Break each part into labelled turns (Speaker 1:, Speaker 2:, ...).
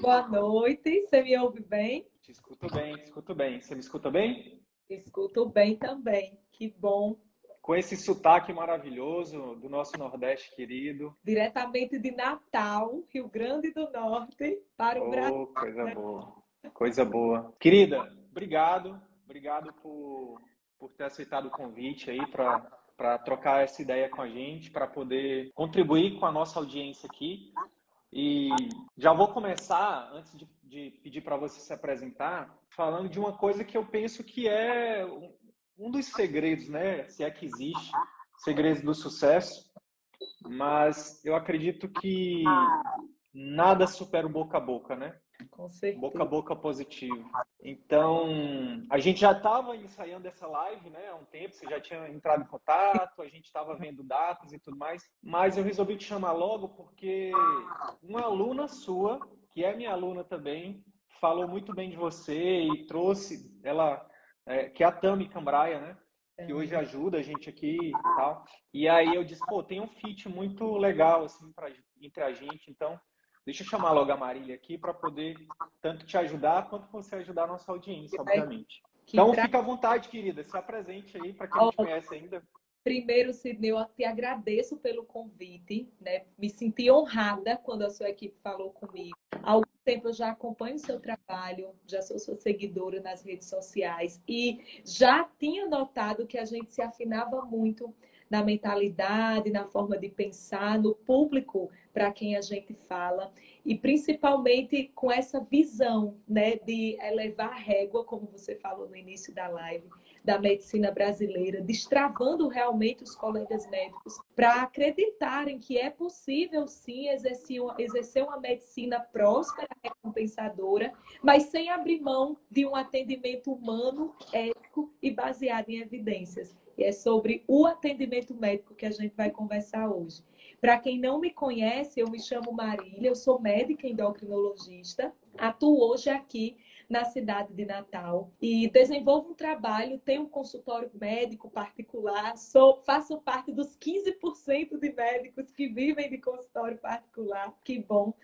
Speaker 1: Boa noite, você me ouve bem?
Speaker 2: Te escuto bem, te escuto bem. Você me escuta bem?
Speaker 1: Escuto bem também, que bom.
Speaker 2: Com esse sotaque maravilhoso do nosso Nordeste querido.
Speaker 1: Diretamente de Natal, Rio Grande do Norte, para o
Speaker 2: oh,
Speaker 1: Brasil.
Speaker 2: Coisa boa, coisa boa. Querida, obrigado, obrigado por, por ter aceitado o convite aí para trocar essa ideia com a gente, para poder contribuir com a nossa audiência aqui. E já vou começar, antes de, de pedir para você se apresentar, falando de uma coisa que eu penso que é um dos segredos, né? Se é que existe, segredos do sucesso. Mas eu acredito que nada supera o boca a boca, né?
Speaker 1: Com certeza.
Speaker 2: Boca a boca positivo. Então, a gente já estava ensaiando essa live, né? Há um tempo, você já tinha entrado em contato, a gente estava vendo datas e tudo mais. Mas eu resolvi te chamar logo porque uma aluna sua, que é minha aluna também, falou muito bem de você e trouxe ela, é, que é a Tami Cambraia, né? Que hoje é. ajuda a gente aqui e tal. E aí eu disse, pô, tem um fit muito legal, assim, pra, entre a gente, então Deixa eu chamar logo a Marília aqui para poder tanto te ajudar quanto você ajudar a nossa audiência, obviamente. Então, fica à vontade, querida. Se apresente aí para quem não te conhece ainda.
Speaker 1: Primeiro, Sidney, eu te agradeço pelo convite. Né? Me senti honrada quando a sua equipe falou comigo. Há algum tempo eu já acompanho o seu trabalho, já sou sua seguidora nas redes sociais e já tinha notado que a gente se afinava muito na mentalidade, na forma de pensar, no público para quem a gente fala e principalmente com essa visão, né, de elevar a régua, como você falou no início da live, da medicina brasileira, destravando realmente os colegas médicos para acreditarem que é possível sim exercer uma, exercer uma medicina próspera, recompensadora, mas sem abrir mão de um atendimento humano, ético e baseado em evidências. E é sobre o atendimento médico que a gente vai conversar hoje. Para quem não me conhece, eu me chamo Marília, eu sou médica endocrinologista, atuo hoje aqui na cidade de Natal e desenvolvo um trabalho, tenho um consultório médico particular, sou, faço parte dos 15% de médicos que vivem de consultório particular, que bom.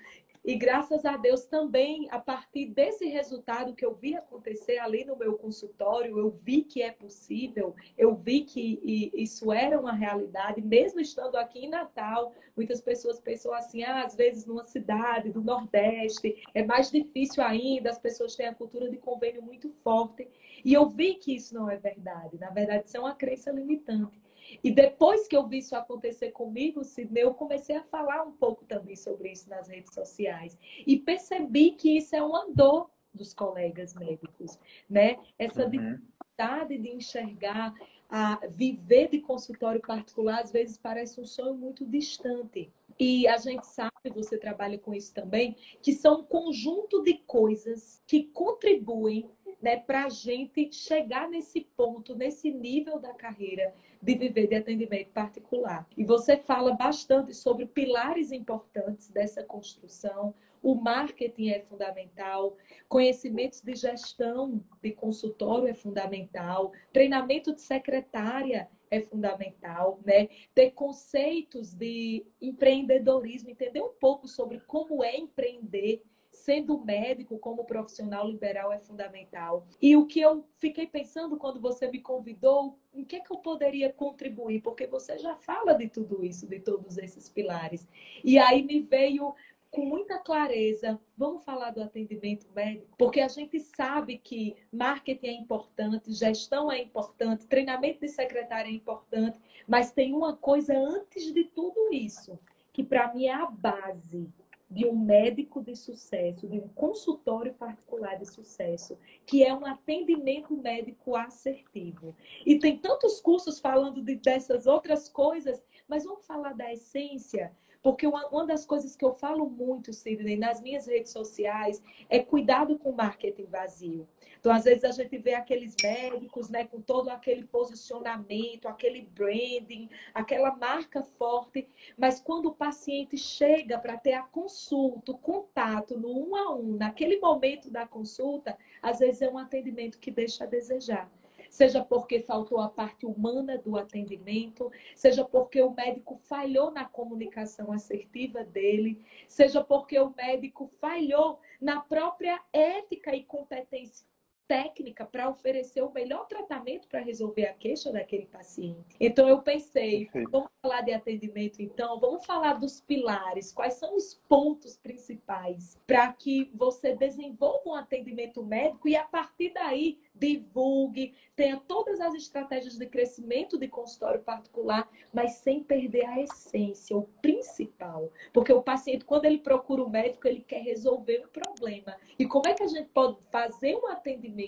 Speaker 1: E graças a Deus também, a partir desse resultado que eu vi acontecer ali no meu consultório, eu vi que é possível, eu vi que isso era uma realidade, mesmo estando aqui em Natal. Muitas pessoas pensam assim, ah, às vezes numa cidade do Nordeste é mais difícil ainda, as pessoas têm a cultura de convênio muito forte. E eu vi que isso não é verdade. Na verdade, isso é uma crença limitante. E depois que eu vi isso acontecer comigo, Sidney, eu comecei a falar um pouco também sobre isso nas redes sociais. E percebi que isso é uma dor dos colegas médicos, né? Essa uhum. dificuldade de enxergar, a viver de consultório particular, às vezes parece um sonho muito distante. E a gente sabe, você trabalha com isso também, que são um conjunto de coisas que contribuem né, para a gente chegar nesse ponto, nesse nível da carreira de viver de atendimento particular. E você fala bastante sobre pilares importantes dessa construção. O marketing é fundamental, conhecimentos de gestão de consultório é fundamental, treinamento de secretária é fundamental, né? Ter conceitos de empreendedorismo, entender um pouco sobre como é empreender sendo médico como profissional liberal é fundamental. E o que eu fiquei pensando quando você me convidou, em que, é que eu poderia contribuir? Porque você já fala de tudo isso, de todos esses pilares. E aí me veio com muita clareza, vamos falar do atendimento médico, porque a gente sabe que marketing é importante, gestão é importante, treinamento de secretária é importante, mas tem uma coisa antes de tudo isso, que para mim é a base de um médico de sucesso, de um consultório particular de sucesso, que é um atendimento médico assertivo. E tem tantos cursos falando de, dessas outras coisas, mas vamos falar da essência porque uma, uma das coisas que eu falo muito, Sidney, nas minhas redes sociais, é cuidado com o marketing vazio. Então, às vezes, a gente vê aqueles médicos né, com todo aquele posicionamento, aquele branding, aquela marca forte, mas quando o paciente chega para ter a consulta, o contato no um a um, naquele momento da consulta, às vezes é um atendimento que deixa a desejar seja porque faltou a parte humana do atendimento, seja porque o médico falhou na comunicação assertiva dele, seja porque o médico falhou na própria ética e competência técnica para oferecer o melhor tratamento para resolver a queixa daquele paciente. Então eu pensei, Perfeito. vamos falar de atendimento então, vamos falar dos pilares, quais são os pontos principais para que você desenvolva um atendimento médico e a partir daí divulgue, tenha todas as estratégias de crescimento de consultório particular, mas sem perder a essência, o principal. Porque o paciente, quando ele procura o médico, ele quer resolver o problema. E como é que a gente pode fazer um atendimento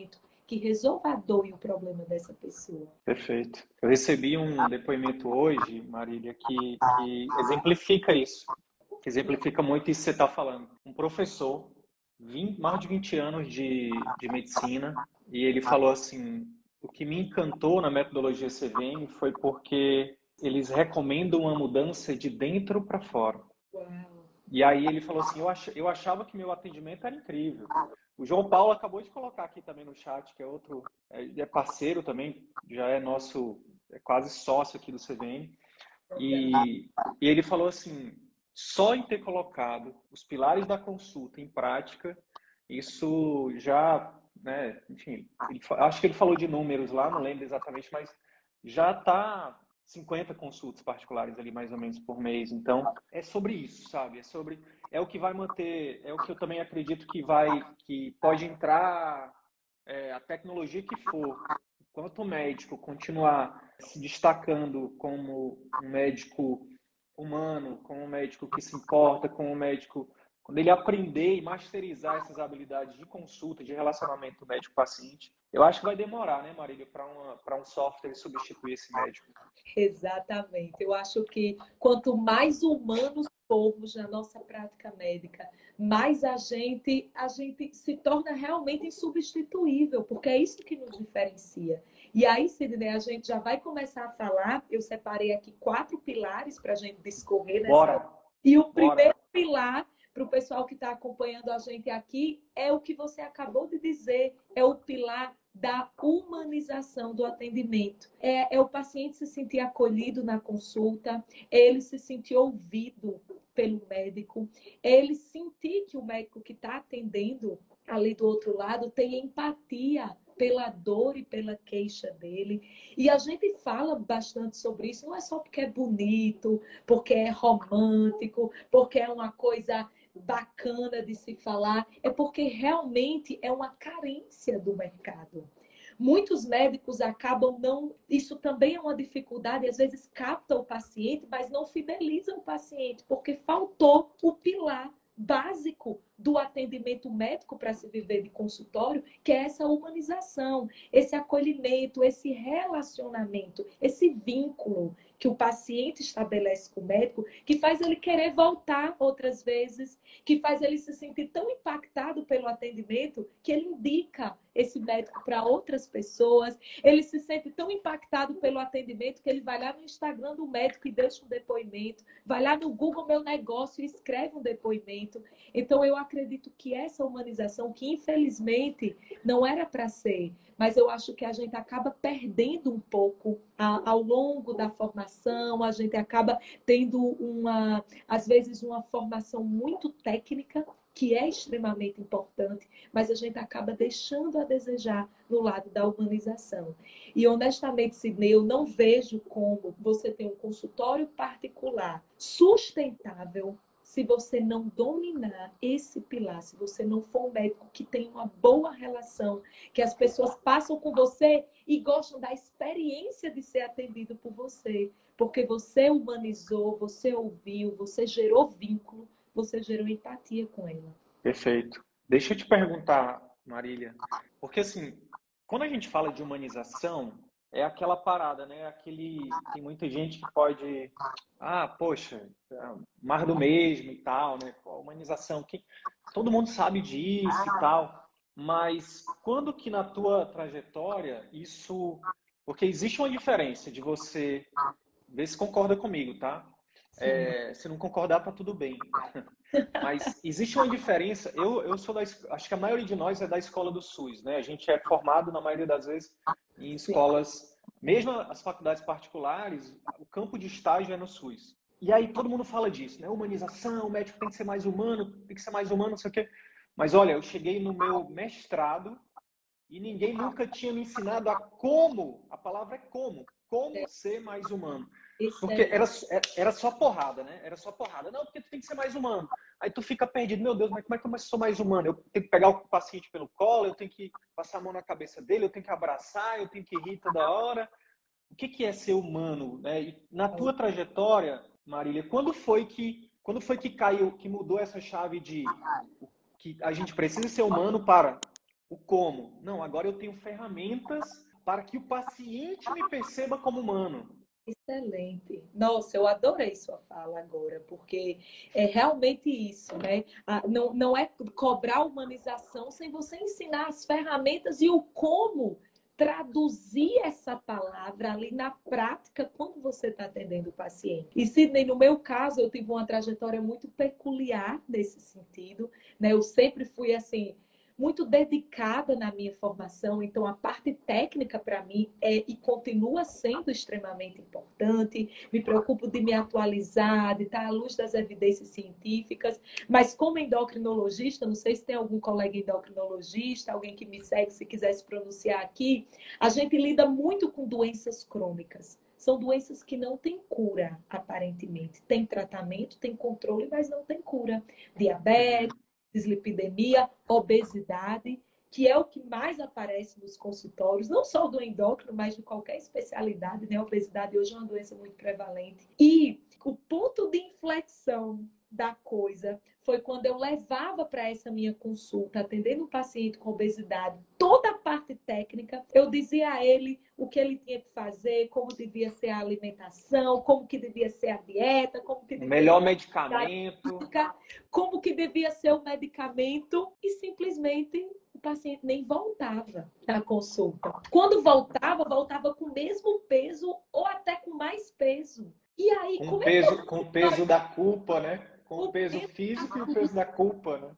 Speaker 1: que resolva a dor e o problema dessa pessoa?
Speaker 2: Perfeito. Eu recebi um depoimento hoje, Marília, que, que exemplifica isso. Que exemplifica muito isso que você está falando. Um professor 20, mais de 20 anos de, de medicina e ele falou assim: o que me encantou na metodologia CVM foi porque eles recomendam uma mudança de dentro para fora. Uau. E aí ele falou assim: eu, ach, eu achava que meu atendimento era incrível. O João Paulo acabou de colocar aqui também no chat, que é outro, é, é parceiro também, já é nosso, é quase sócio aqui do CVM. E, e ele falou assim: só em ter colocado os pilares da consulta em prática, isso já, né, enfim, ele, acho que ele falou de números lá, não lembro exatamente, mas já está 50 consultas particulares ali mais ou menos por mês. Então, é sobre isso, sabe? É sobre é o que vai manter, é o que eu também acredito que vai que pode entrar é, a tecnologia que for. Enquanto o médico continuar se destacando como um médico humano, com um médico que se importa, com um médico. Quando ele aprender e masterizar essas habilidades de consulta, de relacionamento médico-paciente, eu acho que vai demorar, né, Marília, para um software substituir esse médico.
Speaker 1: Exatamente. Eu acho que quanto mais humanos formos na nossa prática médica, mais a gente, a gente se torna realmente insubstituível, porque é isso que nos diferencia. E aí, Sidney, a gente já vai começar a falar. Eu separei aqui quatro pilares para a gente discorrer nessa.
Speaker 2: Bora.
Speaker 1: E o
Speaker 2: Bora.
Speaker 1: primeiro pilar para o pessoal que está acompanhando a gente aqui é o que você acabou de dizer, é o pilar da humanização do atendimento. É, é, o paciente se sentir acolhido na consulta, ele se sentir ouvido pelo médico, ele sentir que o médico que está atendendo ali do outro lado tem empatia pela dor e pela queixa dele. E a gente fala bastante sobre isso, não é só porque é bonito, porque é romântico, porque é uma coisa bacana de se falar, é porque realmente é uma carência do mercado. Muitos médicos acabam não. Isso também é uma dificuldade, às vezes capta o paciente, mas não fideliza o paciente, porque faltou o pilar básico do atendimento médico para se viver de consultório, que é essa humanização, esse acolhimento, esse relacionamento, esse vínculo que o paciente estabelece com o médico, que faz ele querer voltar outras vezes, que faz ele se sentir tão impactado pelo atendimento que ele indica esse médico para outras pessoas. Ele se sente tão impactado pelo atendimento que ele vai lá no Instagram do médico e deixa um depoimento, vai lá no Google Meu Negócio e escreve um depoimento. Então, eu acredito que essa humanização, que infelizmente não era para ser, mas eu acho que a gente acaba perdendo um pouco ao longo da formação, a gente acaba tendo uma, às vezes, uma formação muito técnica que é extremamente importante, mas a gente acaba deixando a desejar no lado da humanização. E honestamente, Sidney, eu não vejo como você ter um consultório particular sustentável se você não dominar esse pilar, se você não for um médico que tem uma boa relação, que as pessoas passam com você e gostam da experiência de ser atendido por você, porque você humanizou, você ouviu, você gerou vínculo, você gerou empatia com ela.
Speaker 2: Perfeito. Deixa eu te perguntar, Marília, porque assim, quando a gente fala de humanização, é aquela parada, né? Aquele tem muita gente que pode, ah, poxa, é mais do mesmo e tal, né? A humanização, que todo mundo sabe disso e tal, mas quando que na tua trajetória isso, porque existe uma diferença de você, ver se concorda comigo, tá? É, se não concordar, tá tudo bem. Mas existe uma diferença. Eu, eu sou da. Acho que a maioria de nós é da escola do SUS, né? A gente é formado, na maioria das vezes, em escolas, mesmo as faculdades particulares, o campo de estágio é no SUS. E aí todo mundo fala disso, né? Humanização, o médico tem que ser mais humano, tem que ser mais humano, não sei o quê. Mas olha, eu cheguei no meu mestrado e ninguém nunca tinha me ensinado a como, a palavra é como, como é. ser mais humano. Porque era, era só porrada, né? Era só porrada. Não, porque tu tem que ser mais humano. Aí tu fica perdido. Meu Deus, mas como é que eu sou mais humano? Eu tenho que pegar o paciente pelo colo, eu tenho que passar a mão na cabeça dele, eu tenho que abraçar, eu tenho que rir toda hora. O que, que é ser humano? Né? Na tua trajetória, Marília, quando foi que quando foi que caiu, que mudou essa chave de que a gente precisa ser humano para o como? Não, agora eu tenho ferramentas para que o paciente me perceba como humano.
Speaker 1: Excelente. Nossa, eu adorei sua fala agora, porque é realmente isso, né? Não, não é cobrar humanização sem você ensinar as ferramentas e o como traduzir essa palavra ali na prática quando você está atendendo o paciente. E Sidney, no meu caso, eu tive uma trajetória muito peculiar nesse sentido, né? Eu sempre fui assim, muito dedicada na minha formação, então a parte técnica para mim é e continua sendo extremamente importante. Me preocupo de me atualizar, de estar à luz das evidências científicas, mas como endocrinologista, não sei se tem algum colega endocrinologista, alguém que me segue se quiser se pronunciar aqui, a gente lida muito com doenças crônicas. São doenças que não têm cura, aparentemente. Tem tratamento, tem controle, mas não tem cura. Diabetes, dislipidemia, obesidade, que é o que mais aparece nos consultórios, não só do endócrino, mas de qualquer especialidade, né? A obesidade hoje é uma doença muito prevalente. E o ponto de inflexão da coisa foi quando eu levava para essa minha consulta, atendendo um paciente com obesidade, toda a parte técnica, eu dizia a ele o que ele tinha que fazer, como devia ser a alimentação, como que devia ser a dieta, como que
Speaker 2: melhor medicamento,
Speaker 1: como que devia ser o medicamento e simplesmente o paciente nem voltava à consulta. Quando voltava, voltava com o mesmo peso ou até com mais peso. E aí,
Speaker 2: com é peso, é com o peso da culpa, né? Com o, peso, peso físico e o peso da culpa, né?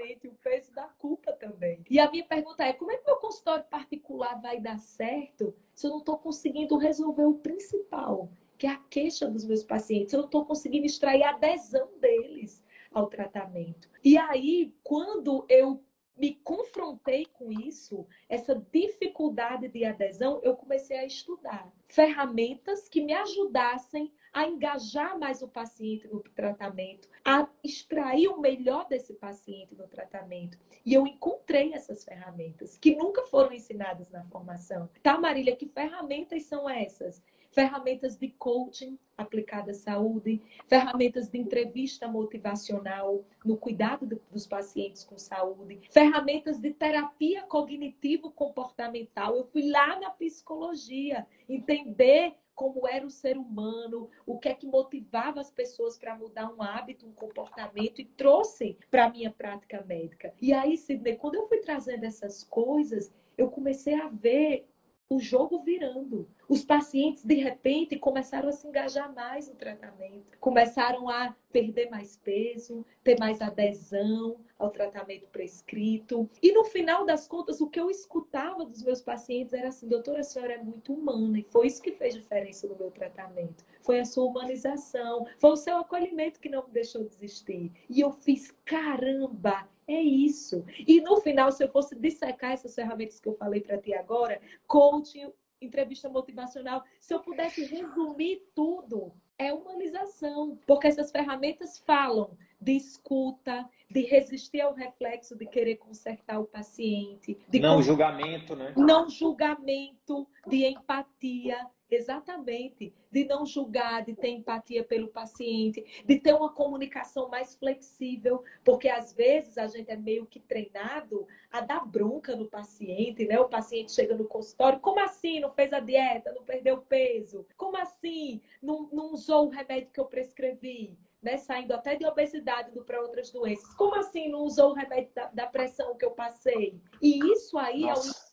Speaker 1: O peso da culpa também. E a minha pergunta é: como é que meu consultório particular vai dar certo se eu não estou conseguindo resolver o principal, que é a queixa dos meus pacientes? Eu não estou conseguindo extrair a adesão deles ao tratamento. E aí, quando eu me confrontei com isso, essa dificuldade de adesão, eu comecei a estudar ferramentas que me ajudassem a engajar mais o paciente no tratamento, a extrair o melhor desse paciente no tratamento. E eu encontrei essas ferramentas que nunca foram ensinadas na formação. Tá, Marília, que ferramentas são essas? Ferramentas de coaching aplicada à saúde, ferramentas de entrevista motivacional no cuidado dos pacientes com saúde, ferramentas de terapia cognitivo-comportamental. Eu fui lá na psicologia entender como era o ser humano, o que é que motivava as pessoas para mudar um hábito, um comportamento e trouxe para a minha prática médica. E aí, Sidney, quando eu fui trazendo essas coisas, eu comecei a ver o jogo virando. Os pacientes, de repente, começaram a se engajar mais no tratamento, começaram a perder mais peso, ter mais adesão ao tratamento prescrito. E no final das contas, o que eu escutava dos meus pacientes era assim: doutora, a senhora é muito humana, e foi isso que fez diferença no meu tratamento. Foi a sua humanização, foi o seu acolhimento que não me deixou desistir. E eu fiz, caramba, é isso. E no final, se eu fosse dissecar essas ferramentas que eu falei para ti agora, coaching, entrevista motivacional, se eu pudesse resumir tudo, é humanização, porque essas ferramentas falam de escuta, de resistir ao reflexo de querer consertar o paciente, de
Speaker 2: não julgamento, né?
Speaker 1: Não julgamento, de empatia, exatamente, de não julgar, de ter empatia pelo paciente, de ter uma comunicação mais flexível, porque às vezes a gente é meio que treinado a dar bronca no paciente, né? O paciente chega no consultório, como assim não fez a dieta, não perdeu peso? Como assim não, não usou o remédio que eu prescrevi? Né, saindo até de obesidade para outras doenças. Como assim não usou o remédio da, da pressão que eu passei? E isso aí, Nossa. ao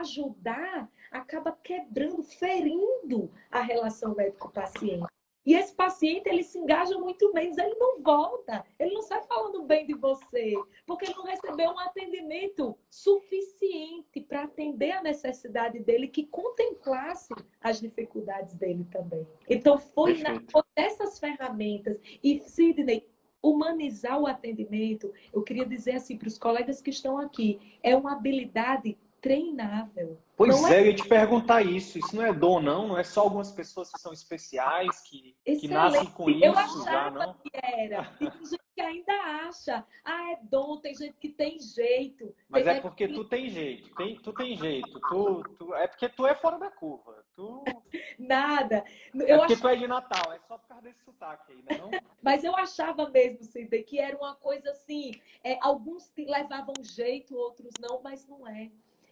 Speaker 1: ajudar, acaba quebrando, ferindo a relação médico-paciente. E esse paciente, ele se engaja muito menos, ele não volta, ele não sai falando bem de você, porque ele não recebeu um atendimento suficiente para atender a necessidade dele, que contemplasse as dificuldades dele também. Então, foi na, dessas ferramentas. E, Sidney, humanizar o atendimento, eu queria dizer assim para os colegas que estão aqui, é uma habilidade treinável.
Speaker 2: Pois é, é, eu ia te perguntar isso. Isso não é dom, não? Não é só algumas pessoas que são especiais, que, que nascem com isso
Speaker 1: eu achava
Speaker 2: já, não?
Speaker 1: que era. E tem gente que ainda acha. Ah, é dom, tem gente que tem jeito.
Speaker 2: Mas
Speaker 1: tem
Speaker 2: é porque que... tu tem jeito. Tem, tu tem jeito. Tu, tu, é porque tu é fora da curva. Tu...
Speaker 1: Nada.
Speaker 2: Eu é porque ach... tu é de Natal. É só por causa desse sotaque aí, não?
Speaker 1: Mas eu achava mesmo, Cida, que era uma coisa assim. É, alguns levavam jeito, outros não, mas não é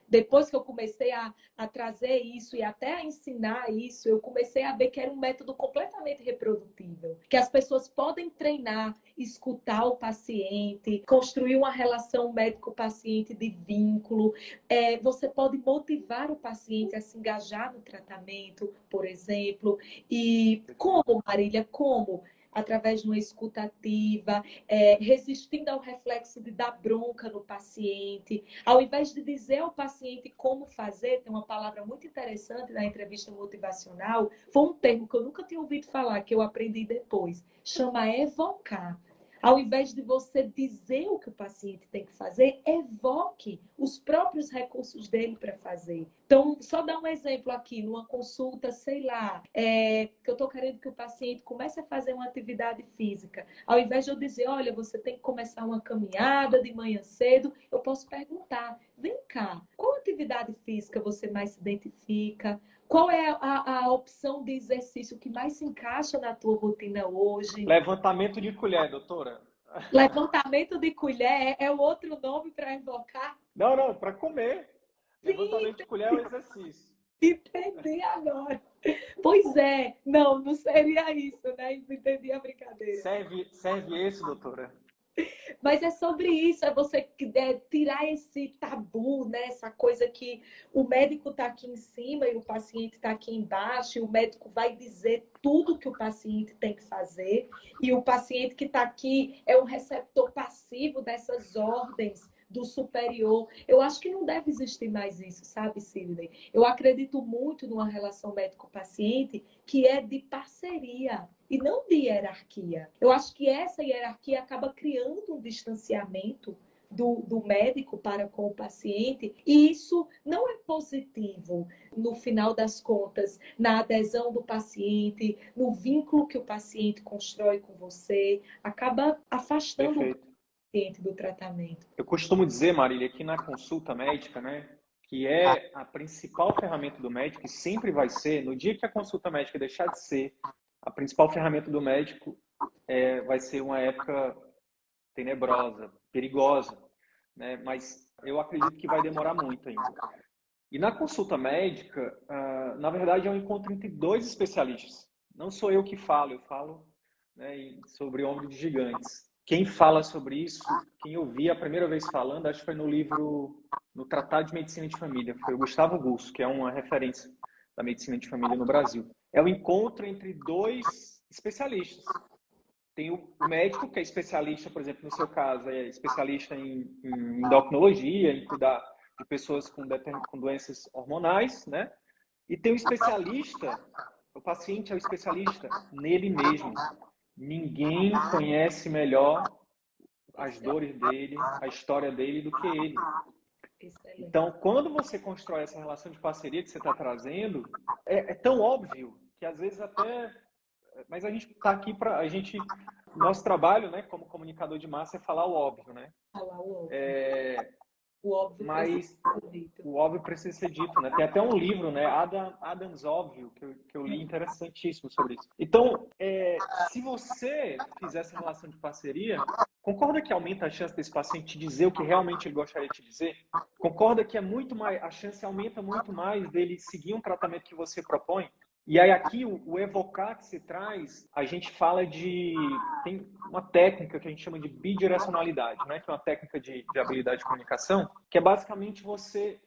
Speaker 1: depois que eu comecei a, a trazer isso e até a ensinar isso, eu comecei a ver que era um método completamente reprodutível, que as pessoas podem treinar, escutar o paciente, construir uma relação médico-paciente de vínculo. É, você pode motivar o paciente a se engajar no tratamento, por exemplo. E como, Marília, como? Através de uma escuta ativa, é, resistindo ao reflexo de dar bronca no paciente. Ao invés de dizer ao paciente como fazer, tem uma palavra muito interessante na entrevista motivacional, foi um termo que eu nunca tinha ouvido falar, que eu aprendi depois. Chama evocar. Ao invés de você dizer o que o paciente tem que fazer, evoque os próprios recursos dele para fazer. Então, só dar um exemplo aqui, numa consulta, sei lá, é, que eu estou querendo que o paciente comece a fazer uma atividade física. Ao invés de eu dizer, olha, você tem que começar uma caminhada de manhã cedo, eu posso perguntar, vem cá, qual atividade física você mais se identifica? Qual é a, a, opção de exercício que mais se encaixa na tua rotina hoje?
Speaker 2: Levantamento de colher, doutora.
Speaker 1: Levantamento de colher é o outro nome para invocar?
Speaker 2: Não, não, para comer. Sim, Levantamento de colher é o exercício.
Speaker 1: Entendi agora. Pois é, não, não seria isso, né? Entendi a brincadeira.
Speaker 2: Serve, serve esse, doutora?
Speaker 1: Mas é sobre isso, é você é, tirar esse tabu, né? Essa coisa que o médico está aqui em cima e o paciente está aqui embaixo, e o médico vai dizer tudo que o paciente tem que fazer, e o paciente que está aqui é um receptor passivo dessas ordens do superior. Eu acho que não deve existir mais isso, sabe, Sidney? Eu acredito muito numa relação médico-paciente que é de parceria e não de hierarquia. Eu acho que essa hierarquia acaba criando um distanciamento do, do, médico para com o paciente, e isso não é positivo no final das contas, na adesão do paciente, no vínculo que o paciente constrói com você, acaba afastando Perfeito paciente do tratamento.
Speaker 2: Eu costumo dizer, Marília, que na consulta médica, né, que é a principal ferramenta do médico e sempre vai ser, no dia que a consulta médica deixar de ser a principal ferramenta do médico, é, vai ser uma época tenebrosa, perigosa, né? Mas eu acredito que vai demorar muito ainda. E na consulta médica, uh, na verdade, é um encontro entre dois especialistas. Não sou eu que falo, eu falo né, sobre ombro de gigantes. Quem fala sobre isso, quem eu vi a primeira vez falando, acho que foi no livro, no Tratado de Medicina de Família, foi o Gustavo Gusso, que é uma referência da medicina de família no Brasil. É o encontro entre dois especialistas. Tem o médico, que é especialista, por exemplo, no seu caso, é especialista em, em endocrinologia, em cuidar de pessoas com, com doenças hormonais, né? E tem o especialista, o paciente é o especialista nele mesmo, Ninguém conhece melhor as dores dele, a história dele do que ele. Então, quando você constrói essa relação de parceria que você está trazendo, é, é, tão óbvio que às vezes até mas a gente está aqui para a gente nosso trabalho, né, como comunicador de massa é falar o óbvio, né?
Speaker 1: Falar o óbvio.
Speaker 2: É,
Speaker 1: o óbvio
Speaker 2: mas o óbvio precisa ser dito, né? Tem até um livro, né, Adam, Adams Óbvio, que eu, que eu li interessantíssimo sobre isso. Então, é, se você fizer essa relação de parceria, concorda que aumenta a chance desse paciente dizer o que realmente ele gostaria de dizer? Concorda que é muito mais, a chance aumenta muito mais dele seguir um tratamento que você propõe? E aí aqui o, o, evocar que se traz, a gente fala de tem uma técnica que a gente chama de bidirecionalidade, né? Que é uma técnica de, de habilidade de comunicação, que é basicamente você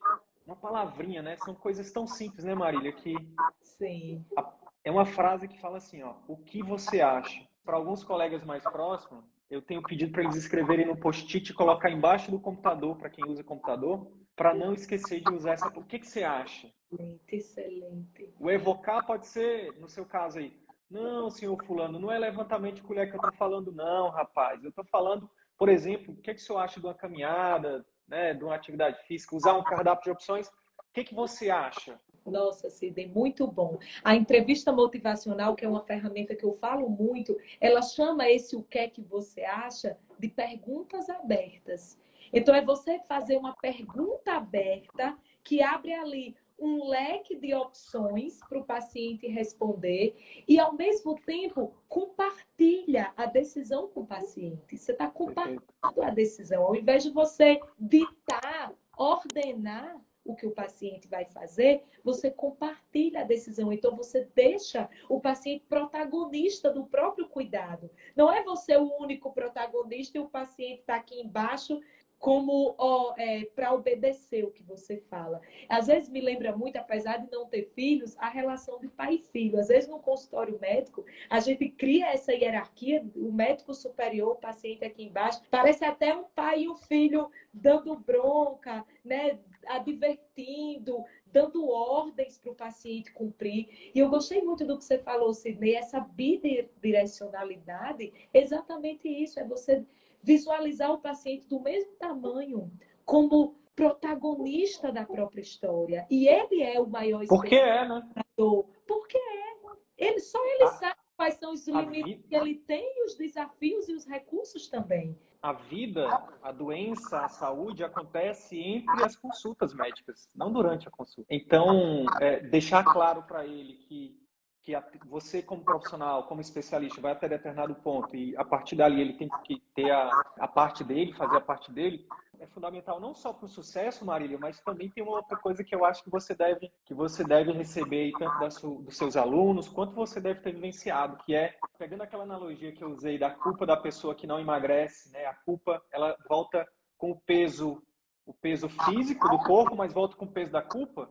Speaker 2: uma palavrinha, né? São coisas tão simples, né, Marília, que
Speaker 1: Sim.
Speaker 2: A, é uma frase que fala assim, ó, o que você acha? Para alguns colegas mais próximos, eu tenho pedido para eles escreverem no post-it e colocar embaixo do computador, para quem usa computador, para não esquecer de usar essa. O que, que você acha?
Speaker 1: Excelente, excelente.
Speaker 2: O evocar pode ser, no seu caso aí, não, senhor fulano, não é levantamento de colher que eu estou falando, não, rapaz. Eu estou falando, por exemplo, o que, que o senhor acha de uma caminhada, né, de uma atividade física, usar um cardápio de opções. O que, que você acha?
Speaker 1: Nossa, Sidney, muito bom. A entrevista motivacional, que é uma ferramenta que eu falo muito, ela chama esse o que é que você acha de perguntas abertas. Então, é você fazer uma pergunta aberta que abre ali um leque de opções para o paciente responder e, ao mesmo tempo, compartilha a decisão com o paciente. Você está compartilhando a decisão. Ao invés de você ditar, ordenar o que o paciente vai fazer, você compartilha a decisão. Então, você deixa o paciente protagonista do próprio cuidado. Não é você o único protagonista e o paciente está aqui embaixo como é, para obedecer o que você fala. Às vezes me lembra muito, apesar de não ter filhos, a relação de pai e filho. Às vezes no consultório médico, a gente cria essa hierarquia, o médico superior, o paciente aqui embaixo, parece até um pai e um filho dando bronca, né, advertindo, dando ordens para o paciente cumprir. E eu gostei muito do que você falou, Sidney, essa bidirecionalidade, exatamente isso, é você visualizar o paciente do mesmo tamanho, como protagonista da própria história. E ele é o maior
Speaker 2: Porque é, né?
Speaker 1: Porque é. Ele, só ele a, sabe quais são os limites vida... que ele tem, os desafios e os recursos também.
Speaker 2: A vida, a doença, a saúde acontece entre as consultas médicas, não durante a consulta. Então, é, deixar claro para ele que que você como profissional, como especialista, vai até determinado ponto e a partir dali ele tem que ter a, a parte dele, fazer a parte dele, é fundamental não só para o sucesso, Marília, mas também tem uma outra coisa que eu acho que você deve que você deve receber tanto su, dos seus alunos quanto você deve ter vivenciado, que é pegando aquela analogia que eu usei da culpa da pessoa que não emagrece, né? A culpa ela volta com o peso o peso físico do corpo, mas volta com o peso da culpa.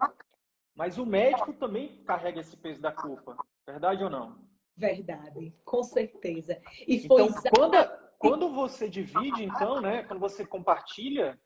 Speaker 2: Mas o médico também carrega esse peso da culpa, verdade ou não?
Speaker 1: Verdade, com certeza. E
Speaker 2: foi então, quando, quando você divide, então, né? Quando você compartilha,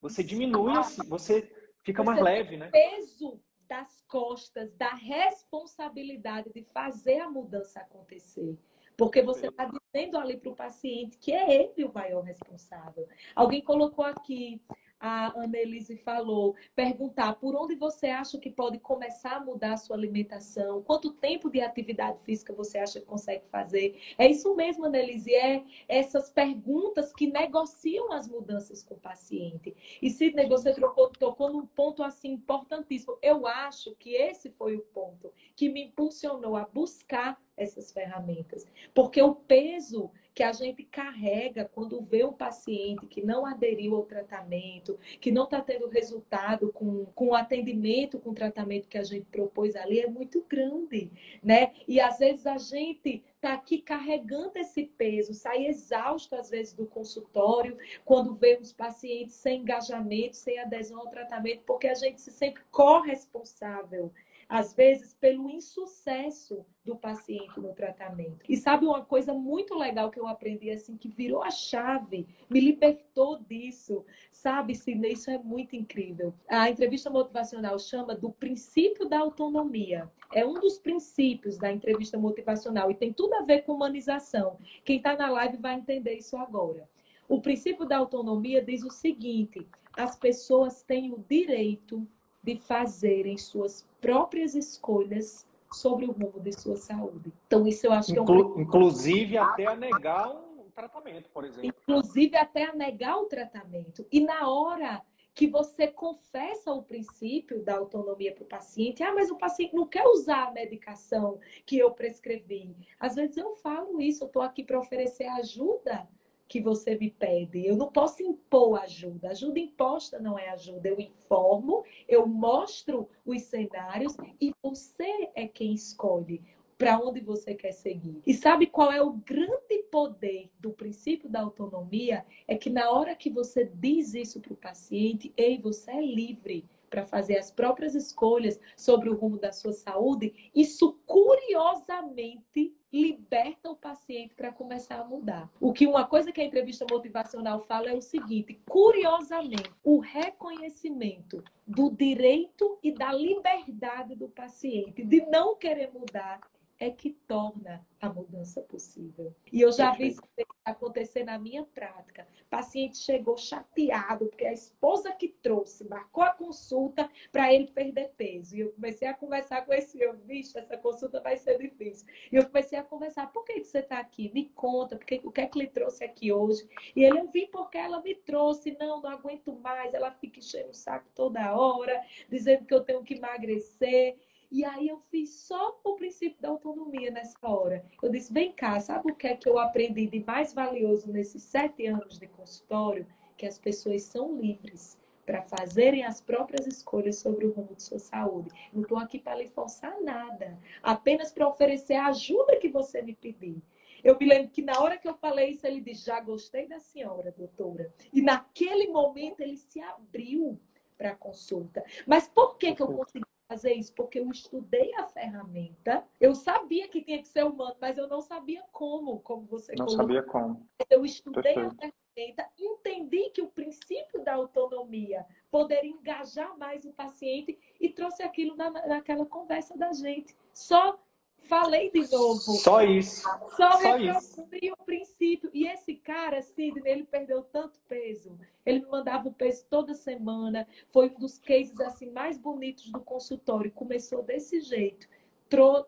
Speaker 2: você diminui, você fica mais leve, né?
Speaker 1: O peso das costas, da responsabilidade de fazer a mudança acontecer. Porque você está dizendo ali para o paciente que é ele o maior responsável. Alguém colocou aqui a Annelise falou, perguntar por onde você acha que pode começar a mudar a sua alimentação, quanto tempo de atividade física você acha que consegue fazer. É isso mesmo, Annelise, é essas perguntas que negociam as mudanças com o paciente. E Sidney, você trocou, tocou num ponto assim importantíssimo. Eu acho que esse foi o ponto que me impulsionou a buscar essas ferramentas. Porque o peso que a gente carrega quando vê um paciente que não aderiu ao tratamento, que não está tendo resultado com, com o atendimento, com o tratamento que a gente propôs ali, é muito grande, né? E às vezes a gente está aqui carregando esse peso, sai exausto às vezes do consultório, quando vê os pacientes sem engajamento, sem adesão ao tratamento, porque a gente se sente corresponsável às vezes pelo insucesso do paciente no tratamento. E sabe uma coisa muito legal que eu aprendi assim, que virou a chave, me libertou disso, sabe, Sidney? Isso é muito incrível. A entrevista motivacional chama do princípio da autonomia. É um dos princípios da entrevista motivacional e tem tudo a ver com humanização. Quem está na live vai entender isso agora. O princípio da autonomia diz o seguinte: as pessoas têm o direito de fazerem suas próprias escolhas sobre o rumo de sua saúde. Então, isso eu acho
Speaker 2: Inclu
Speaker 1: que é
Speaker 2: um... Inclusive até a negar um tratamento, por exemplo.
Speaker 1: Inclusive até a negar o tratamento. E na hora que você confessa o princípio da autonomia para o paciente. Ah, mas o paciente não quer usar a medicação que eu prescrevi. Às vezes eu falo isso, eu estou aqui para oferecer ajuda que você me pede. Eu não posso impor ajuda. Ajuda imposta não é ajuda. Eu informo, eu mostro os cenários e você é quem escolhe para onde você quer seguir. E sabe qual é o grande poder do princípio da autonomia? É que na hora que você diz isso para o paciente, ei, você é livre para fazer as próprias escolhas sobre o rumo da sua saúde, isso curiosamente liberta o paciente para começar a mudar. O que uma coisa que a entrevista motivacional fala é o seguinte: curiosamente, o reconhecimento do direito e da liberdade do paciente de não querer mudar é que torna a mudança possível. E eu já vi isso acontecer na minha prática. O paciente chegou chateado porque a esposa que trouxe marcou a consulta para ele perder peso. E eu comecei a conversar com esse homem, vixe, essa consulta vai ser difícil. E eu comecei a conversar, por que você está aqui? Me conta, porque, o que é que lhe trouxe aqui hoje? E ele, eu vim porque ela me trouxe, não, não aguento mais, ela fica enchendo o saco toda hora, dizendo que eu tenho que emagrecer. E aí eu fiz só o princípio da autonomia nessa hora. Eu disse, vem cá, sabe o que é que eu aprendi de mais valioso nesses sete anos de consultório? Que as pessoas são livres para fazerem as próprias escolhas sobre o rumo de sua saúde. Não estou aqui para lhe forçar nada, apenas para oferecer a ajuda que você me pediu. Eu me lembro que na hora que eu falei isso, ele disse: Já gostei da senhora, doutora. E naquele momento ele se abriu para a consulta. Mas por que, que eu consegui fazer isso porque eu estudei a ferramenta. Eu sabia que tinha que ser humano, mas eu não sabia como, como você
Speaker 2: Não colocou. sabia como.
Speaker 1: Eu estudei Perfeito. a ferramenta, entendi que o princípio da autonomia poderia engajar mais o paciente e trouxe aquilo na, naquela conversa da gente. Só Falei de novo.
Speaker 2: Só isso.
Speaker 1: Só, Só isso. o princípio. E esse cara, Sidney, ele perdeu tanto peso. Ele me mandava o peso toda semana. Foi um dos cases assim mais bonitos do consultório. Começou desse jeito.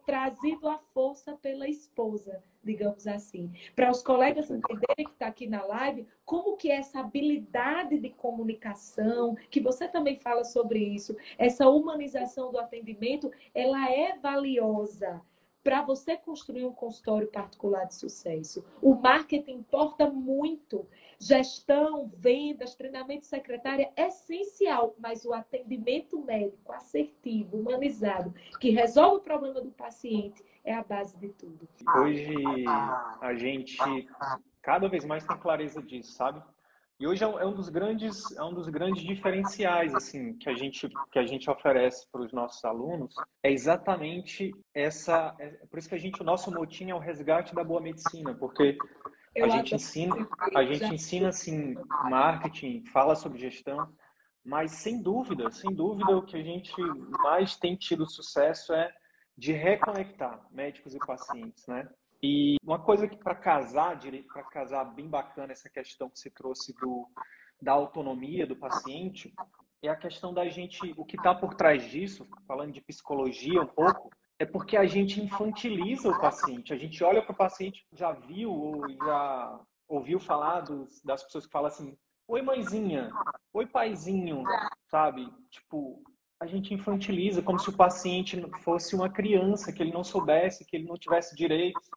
Speaker 1: trazido a força pela esposa, digamos assim. Para os colegas entenderem que está aqui na live, como que essa habilidade de comunicação, que você também fala sobre isso, essa humanização do atendimento, ela é valiosa para você construir um consultório particular de sucesso. O marketing importa muito. Gestão, vendas, treinamento secretária é essencial, mas o atendimento médico assertivo, humanizado, que resolve o problema do paciente, é a base de tudo.
Speaker 2: Hoje a gente cada vez mais tem clareza disso, sabe? E hoje é um, é um, dos grandes é um dos grandes diferenciais assim que a gente que a gente oferece para os nossos alunos é exatamente essa é, por isso que a gente o nosso motim é o resgate da boa medicina porque a gente ensina a gente ensina assim marketing fala sobre gestão mas sem dúvida sem dúvida o que a gente mais tem tido sucesso é de reconectar médicos e pacientes né e uma coisa que para casar, para casar bem bacana essa questão que você trouxe do, da autonomia do paciente, é a questão da gente, o que está por trás disso, falando de psicologia um pouco, é porque a gente infantiliza o paciente. A gente olha para o paciente, já viu ou já ouviu falar dos, das pessoas que falam assim: Oi, mãezinha, oi, paizinho, sabe? Tipo, a gente infantiliza como se o paciente fosse uma criança, que ele não soubesse, que ele não tivesse direitos.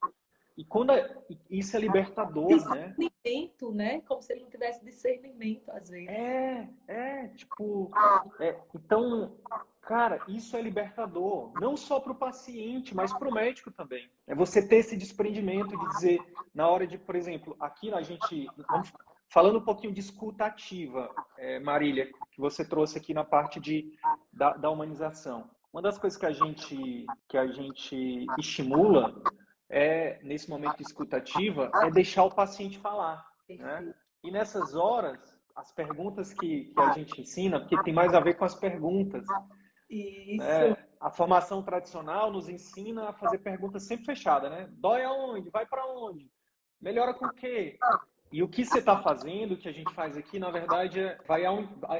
Speaker 2: E quando a, isso é libertador,
Speaker 1: né? Discernimento, né? Como se ele não tivesse discernimento, às vezes.
Speaker 2: É, é, tipo. É, então, cara, isso é libertador. Não só para o paciente, mas para o médico também. É você ter esse desprendimento de dizer, na hora de, por exemplo, aqui a gente. Vamos, falando um pouquinho de escuta ativa, é, Marília, que você trouxe aqui na parte de, da, da humanização. Uma das coisas que a gente, que a gente estimula é, nesse momento de escutativa é deixar o paciente falar. Né? E nessas horas, as perguntas que, que, a gente ensina, porque tem mais a ver com as perguntas.
Speaker 1: Isso. Né?
Speaker 2: A formação tradicional nos ensina a fazer perguntas sempre fechadas, né? Dói aonde? Vai para onde? Melhora com o quê? E o que você está fazendo, o que a gente faz aqui, na verdade, é, vai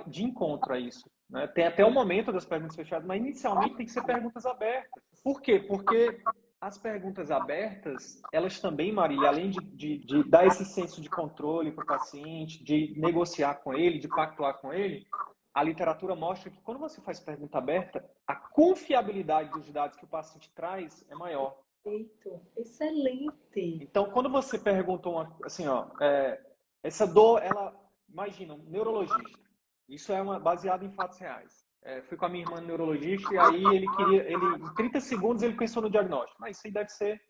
Speaker 2: de encontro a isso. Né? Tem até o momento das perguntas fechadas, mas inicialmente tem que ser perguntas abertas. Por quê? Porque as perguntas abertas, elas também, Marília, além de, de, de dar esse senso de controle para o paciente, de negociar com ele, de pactuar com ele, a literatura mostra que quando você faz pergunta aberta, a confiabilidade dos dados que o paciente traz é maior.
Speaker 1: Perfeito, excelente.
Speaker 2: Então, quando você pergunta uma, assim, ó, é, essa dor, ela, imagina, um neurologista, isso é uma, baseado em fatos reais. É, fui com a minha irmã neurologista e aí ele queria, ele, em 30 segundos ele pensou no diagnóstico, mas isso aí deve ser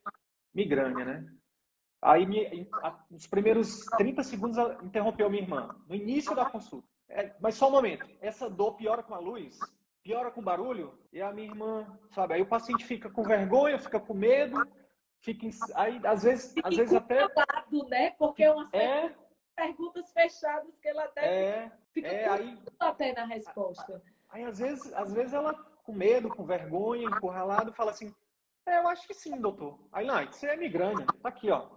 Speaker 2: migrânia, né? Aí, nos primeiros 30 segundos, interrompeu minha irmã, no início da consulta. É, mas só um momento, essa dor piora com a luz? Piora com barulho? E a minha irmã, sabe? Aí o paciente fica com vergonha, fica com medo, fica em, aí às vezes, às vezes até
Speaker 1: lado, né? Porque é uma é, perguntas fechadas que ela até
Speaker 2: é, fica é, aí,
Speaker 1: até na resposta.
Speaker 2: Aí às vezes, às vezes ela com medo, com vergonha, encurralado, fala assim: "É, eu acho que sim, doutor". Aí não, isso é migrânia. Tá aqui, ó.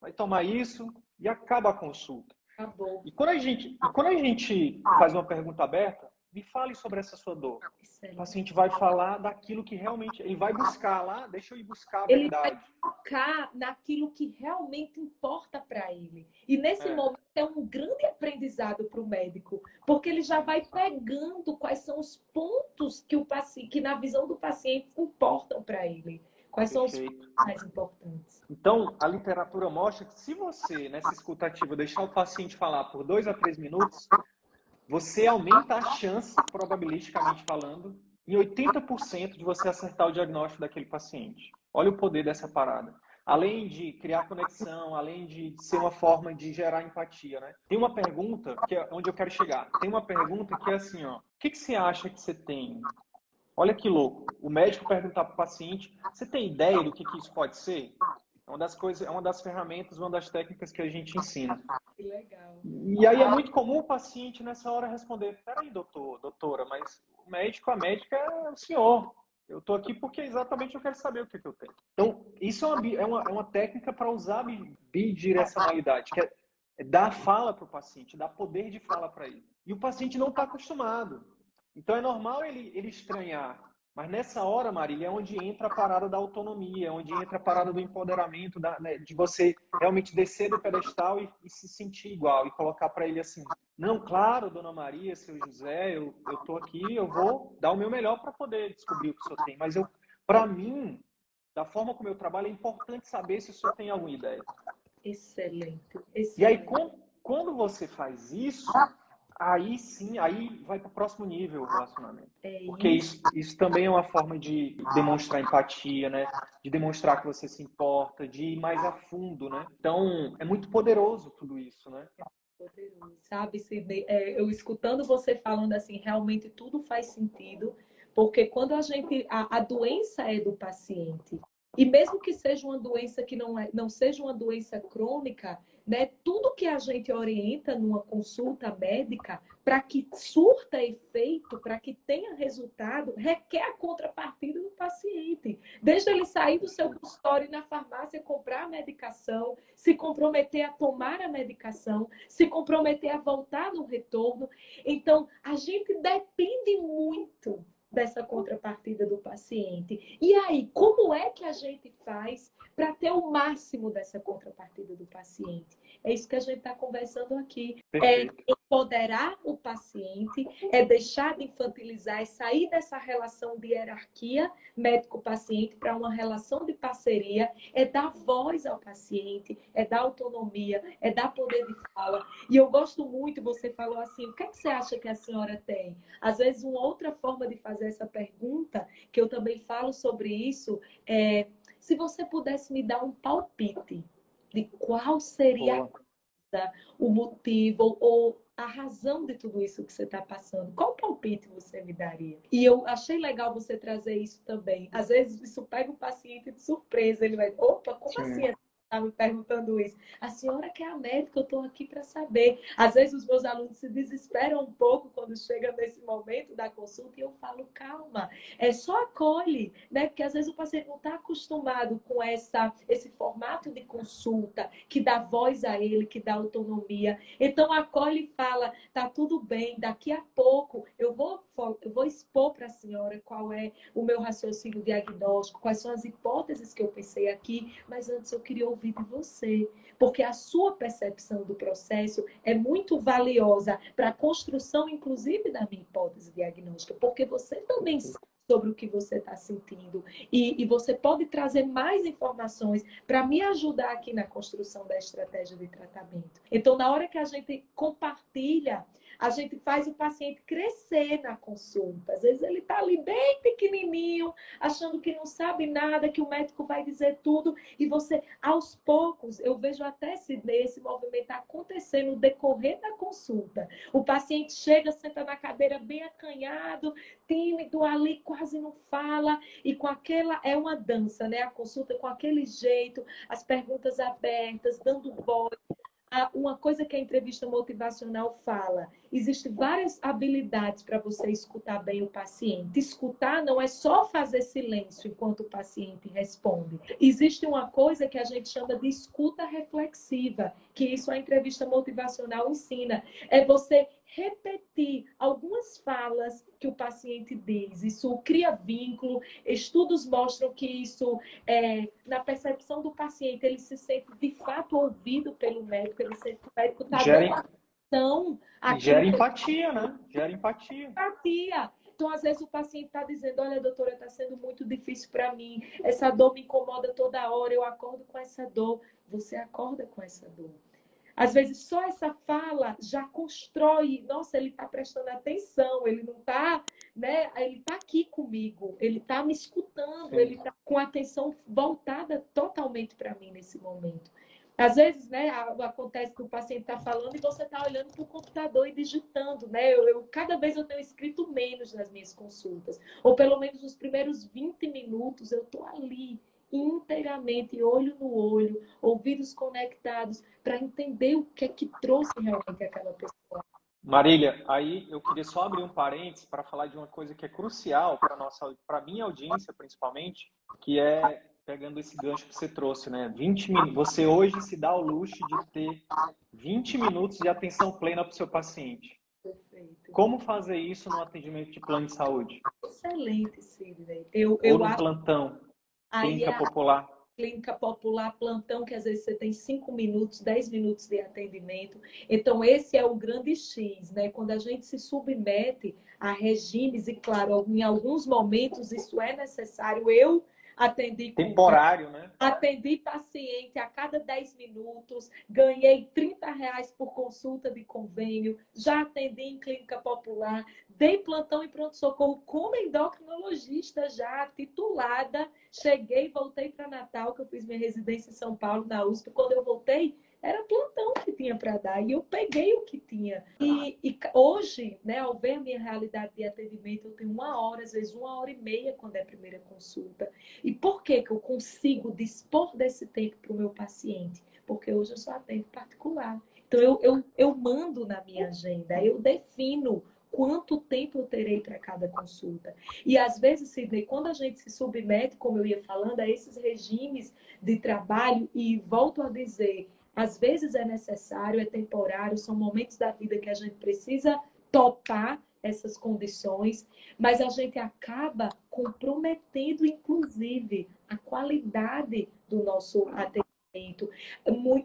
Speaker 2: Vai tomar isso e acaba a consulta.
Speaker 1: Acabou.
Speaker 2: E quando a gente, quando a gente faz uma pergunta aberta, me fale sobre essa sua dor. Excelente. O paciente vai falar daquilo que realmente ele vai buscar lá, deixa eu ir buscar a verdade.
Speaker 1: Ele vai focar naquilo que realmente importa para ele. E nesse é. momento é um grande aprendizado para o médico, porque ele já vai pegando quais são os pontos que o paciente, que na visão do paciente importam para ele. Quais Perfeito. são os pontos mais importantes?
Speaker 2: Então, a literatura mostra que se você, nessa escutativa, deixar o paciente falar por dois a três minutos, você aumenta a chance, probabilisticamente falando, em 80% de você acertar o diagnóstico daquele paciente. Olha o poder dessa parada. Além de criar conexão, além de ser uma forma de gerar empatia, né? Tem uma pergunta que é onde eu quero chegar. Tem uma pergunta que é assim, ó: o que, que você acha que você tem Olha que louco. O médico perguntar para o paciente: você tem ideia do que, que isso pode ser? É uma das coisas, é uma das ferramentas, uma das técnicas que a gente ensina.
Speaker 1: Que legal.
Speaker 2: E aí é muito comum o paciente nessa hora responder: peraí, doutor, doutora, mas o médico, a médica é o senhor. Eu estou aqui porque exatamente eu quero saber o que, que eu tenho. Então, isso é uma, é uma, é uma técnica para usar bidirecionalidade, que é, dar fala para o paciente, dar poder de fala para ele. E o paciente não está acostumado. Então é normal ele, ele estranhar. Mas nessa hora, Marília, é onde entra a parada da autonomia, é onde entra a parada do empoderamento, da, né, de você realmente descer do pedestal e, e se sentir igual e colocar para ele assim: não, claro, dona Maria, seu José, eu estou aqui, eu vou dar o meu melhor para poder descobrir o que o senhor tem. Mas eu, para mim, da forma como eu trabalho, é importante saber se o senhor tem alguma ideia.
Speaker 1: Excelente. excelente.
Speaker 2: E aí, quando, quando você faz isso, aí sim, aí vai para o próximo nível o relacionamento. É Porque isso, isso também é uma forma de demonstrar empatia, né? De demonstrar que você se importa, de ir mais a fundo, né? Então, é muito poderoso tudo isso, né?
Speaker 1: Poderoso. Sabe, Sidney, é, eu escutando você falando assim, realmente tudo faz sentido, porque quando a gente. A, a doença é do paciente. E mesmo que seja uma doença que não, é, não seja uma doença crônica, né? Tudo que a gente orienta numa consulta médica para que surta efeito, para que tenha resultado, requer a contrapartida do paciente. Desde ele sair do seu consultório na farmácia comprar a medicação, se comprometer a tomar a medicação, se comprometer a voltar no retorno. Então, a gente depende muito dessa contrapartida do paciente. E aí, como é que a gente faz para ter o máximo dessa contrapartida do paciente? É isso que a gente está conversando aqui. É Perfeito. É empoderar o paciente, é deixar de infantilizar, é sair dessa relação de hierarquia médico-paciente para uma relação de parceria, é dar voz ao paciente, é dar autonomia, é dar poder de fala. E eu gosto muito, você falou assim, o que, é que você acha que a senhora tem? Às vezes, uma outra forma de fazer essa pergunta, que eu também falo sobre isso, é se você pudesse me dar um palpite de qual seria o motivo ou a razão de tudo isso que você está passando. Qual palpite você me daria? E eu achei legal você trazer isso também. Às vezes isso pega o paciente de surpresa. Ele vai, opa, como Sim. assim? Está me perguntando isso. A senhora que é a médica, eu estou aqui para saber. Às vezes os meus alunos se desesperam um pouco quando chega nesse momento da consulta e eu falo, calma, é só acolhe, né? Porque às vezes o paciente não está acostumado com essa, esse formato de consulta que dá voz a ele, que dá autonomia. Então acolhe e fala, tá tudo bem, daqui a pouco eu vou, eu vou expor para a senhora qual é o meu raciocínio diagnóstico, quais são as hipóteses que eu pensei aqui, mas antes eu queria ouvir de você, porque a sua percepção do processo é muito valiosa para a construção, inclusive, da minha hipótese diagnóstica, porque você também sabe sobre o que você está sentindo. E, e, você pode trazer mais informações para me ajudar aqui na construção da estratégia de tratamento. Então, na hora que a gente compartilha a gente faz o paciente crescer na consulta. Às vezes ele está ali bem pequenininho, achando que não sabe nada, que o médico vai dizer tudo, e você, aos poucos, eu vejo até esse, esse movimento acontecer no decorrer da consulta. O paciente chega, senta na cadeira bem acanhado, tímido ali, quase não fala, e com aquela, é uma dança, né? A consulta com aquele jeito, as perguntas abertas, dando voz, uma coisa que a entrevista motivacional fala. Existem várias habilidades para você escutar bem o paciente. Escutar não é só fazer silêncio enquanto o paciente responde. Existe uma coisa que a gente chama de escuta reflexiva, que isso a entrevista motivacional ensina. É você repetir algumas falas que o paciente diz. Isso cria vínculo. Estudos mostram que isso, é, na percepção do paciente, ele se sente de fato ouvido pelo médico, ele sente que o médico está
Speaker 2: dando atenção. Gera empatia, né? Gera empatia.
Speaker 1: Empatia. Então, às vezes, o paciente está dizendo: Olha, doutora, está sendo muito difícil para mim, essa dor me incomoda toda hora, eu acordo com essa dor. Você acorda com essa dor. Às vezes, só essa fala já constrói, nossa, ele está prestando atenção, ele não está, né? Ele está aqui comigo, ele está me escutando, Sim. ele está com a atenção voltada totalmente para mim nesse momento. Às vezes, né, acontece que o paciente está falando e você está olhando para o computador e digitando, né? Eu, eu, cada vez eu tenho escrito menos nas minhas consultas. Ou pelo menos nos primeiros 20 minutos eu estou ali inteiramente, olho no olho, ouvidos conectados, para entender o que é que trouxe realmente aquela pessoa.
Speaker 2: Marília, aí eu queria só abrir um parênteses para falar de uma coisa que é crucial para nossa, para minha audiência principalmente, que é pegando esse gancho que você trouxe, né? 20 minutos. Você hoje se dá o luxo de ter 20 minutos de atenção plena para o seu paciente. Perfeito. Como fazer isso no atendimento de plano de saúde?
Speaker 1: Excelente, Sidney.
Speaker 2: Eu, eu Ou no acho... plantão. Clínica a... popular.
Speaker 1: Clínica popular, plantão, que às vezes você tem 5 minutos, 10 minutos de atendimento. Então, esse é o grande X, né? Quando a gente se submete a regimes, e claro, em alguns momentos isso é necessário. Eu atendi
Speaker 2: temporário, né?
Speaker 1: Atendi paciente a cada 10 minutos, ganhei 30 reais por consulta de convênio, já atendi em clínica popular, dei plantão em pronto-socorro como endocrinologista já titulada. Cheguei, voltei para Natal, que eu fiz minha residência em São Paulo, na USP. Quando eu voltei, era plantão que tinha para dar e eu peguei o que tinha. E, e, hoje, né, ao ver a minha realidade de atendimento, eu tenho uma hora, às vezes uma hora e meia quando é a primeira consulta. E por que, que eu consigo dispor desse tempo para o meu paciente? Porque hoje eu só atendo particular. Então eu, eu, eu mando na minha agenda, eu defino quanto tempo eu terei para cada consulta. E às vezes, Sidney, quando a gente se submete, como eu ia falando, a esses regimes de trabalho, e volto a dizer, às vezes é necessário, é temporário, são momentos da vida que a gente precisa topar essas condições, mas a gente acaba comprometendo, inclusive, a qualidade do nosso atendimento.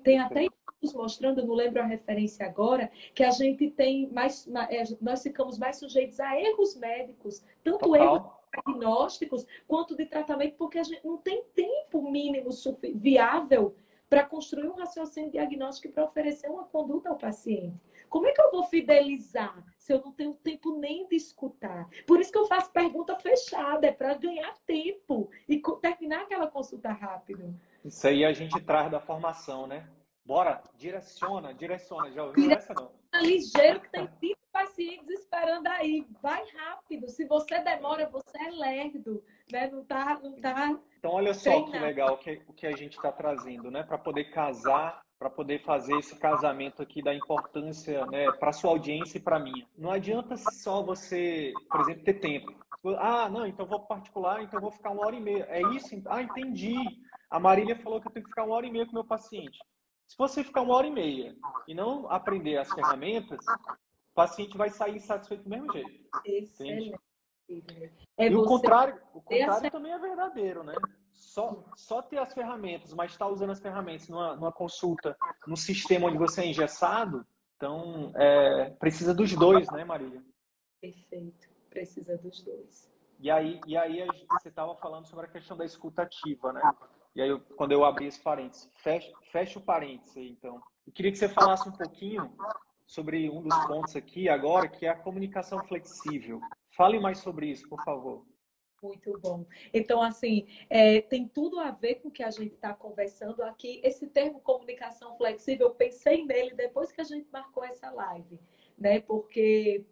Speaker 1: Tem até mostrando, não lembro a referência agora, que a gente tem mais, é, nós ficamos mais sujeitos a erros médicos, tanto Total. erros diagnósticos quanto de tratamento, porque a gente não tem tempo mínimo viável para construir um raciocínio diagnóstico e para oferecer uma conduta ao paciente. Como é que eu vou fidelizar se eu não tenho tempo nem de escutar? Por isso que eu faço pergunta fechada, é para ganhar tempo e terminar aquela consulta rápido.
Speaker 2: Isso aí a gente traz da formação, né? Bora, direciona, direciona. Já ouviu essa não?
Speaker 1: Ligeiro que tem cinco pacientes pacientes esperando aí. Vai rápido. Se você demora, você é lerdo, né? Não tá, não tá.
Speaker 2: Então olha só que legal que, o que a gente está trazendo, né? Para poder casar, para poder fazer esse casamento aqui da importância, né? Para sua audiência e para minha. Não adianta só você, por exemplo, ter tempo. Ah, não, então vou particular, então vou ficar uma hora e meia. É isso? Ah, entendi. A Marília falou que eu tenho que ficar uma hora e meia com meu paciente. Se você ficar uma hora e meia e não aprender as ferramentas, o paciente vai sair insatisfeito do mesmo jeito. Excelente. É e o contrário, o contrário também é verdadeiro, né? Só, só ter as ferramentas, mas estar tá usando as ferramentas numa, numa consulta, num sistema onde você é engessado, então é, precisa dos dois, né, Marília?
Speaker 1: Perfeito, precisa dos dois.
Speaker 2: E aí, e aí você estava falando sobre a questão da escutativa, né? E aí, eu, quando eu abri esse parênteses, fecha, fecha o parênteses aí, então. Eu queria que você falasse um pouquinho sobre um dos pontos aqui agora, que é a comunicação flexível. Fale mais sobre isso, por favor.
Speaker 1: Muito bom. Então, assim, é, tem tudo a ver com o que a gente está conversando aqui. Esse termo comunicação flexível, eu pensei nele depois que a gente marcou essa live, né? Porque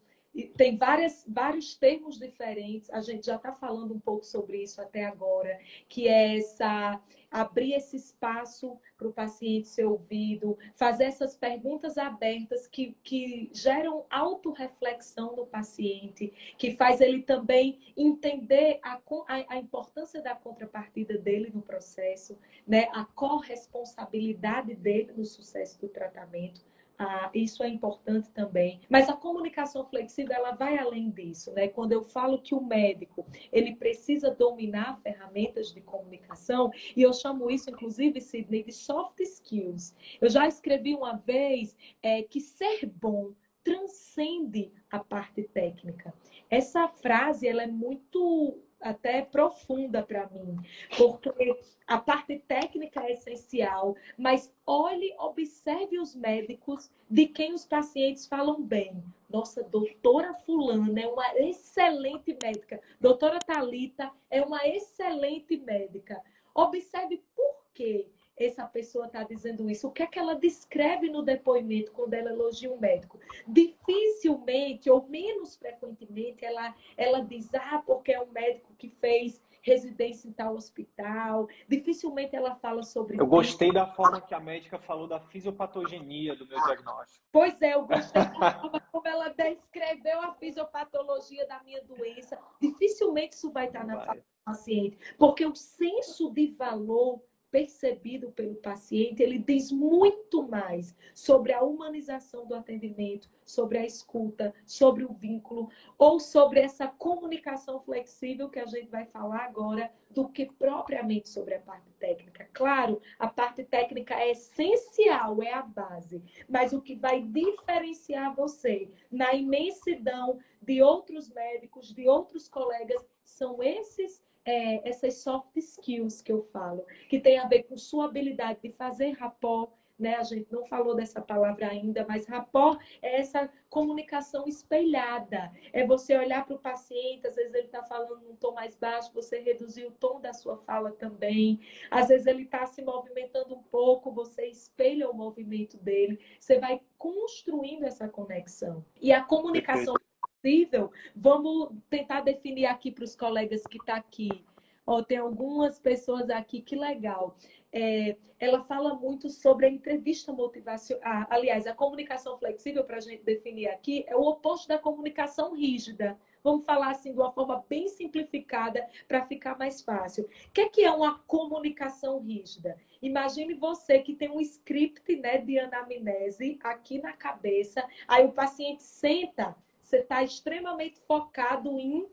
Speaker 1: tem várias, vários termos diferentes, a gente já está falando um pouco sobre isso até agora, que é essa abrir esse espaço para o paciente ser ouvido, fazer essas perguntas abertas que, que geram autorreflexão no paciente, que faz ele também entender a, a, a importância da contrapartida dele no processo, né? a corresponsabilidade dele no sucesso do tratamento. Ah, isso é importante também. Mas a comunicação flexível, ela vai além disso, né? Quando eu falo que o médico, ele precisa dominar ferramentas de comunicação, e eu chamo isso, inclusive, Sidney, de soft skills. Eu já escrevi uma vez é, que ser bom transcende a parte técnica. Essa frase, ela é muito até profunda para mim, porque a parte técnica é essencial, mas olhe, observe os médicos de quem os pacientes falam bem. Nossa, doutora fulana é uma excelente médica. Doutora Talita é uma excelente médica. Observe por quê essa pessoa está dizendo isso? O que é que ela descreve no depoimento quando ela elogia um médico? Dificilmente, ou menos frequentemente, ela, ela diz, ah, porque é um médico que fez residência em tal hospital. Dificilmente ela fala sobre.
Speaker 2: Eu gostei da forma que a médica falou da fisiopatogenia do meu diagnóstico.
Speaker 1: Pois é, eu gostei da forma como ela descreveu a fisiopatologia da minha doença. Dificilmente isso vai estar na fala do paciente, porque o senso de valor percebido pelo paciente, ele diz muito mais sobre a humanização do atendimento, sobre a escuta, sobre o vínculo ou sobre essa comunicação flexível que a gente vai falar agora, do que propriamente sobre a parte técnica. Claro, a parte técnica é essencial, é a base, mas o que vai diferenciar você na imensidão de outros médicos, de outros colegas, são esses é, essas soft skills que eu falo, que tem a ver com sua habilidade de fazer rapport, né? A gente não falou dessa palavra ainda, mas rapport é essa comunicação espelhada. É você olhar para o paciente, às vezes ele está falando num tom mais baixo, você reduzir o tom da sua fala também. Às vezes ele está se movimentando um pouco, você espelha o movimento dele. Você vai construindo essa conexão. E a comunicação possível, vamos tentar definir aqui para os colegas que estão tá aqui. Ó, tem algumas pessoas aqui, que legal. É, ela fala muito sobre a entrevista motivacional. Aliás, a comunicação flexível, para a gente definir aqui, é o oposto da comunicação rígida. Vamos falar assim de uma forma bem simplificada para ficar mais fácil. O que é, que é uma comunicação rígida? Imagine você que tem um script né, de anamnese aqui na cabeça, aí o paciente senta você está extremamente focado em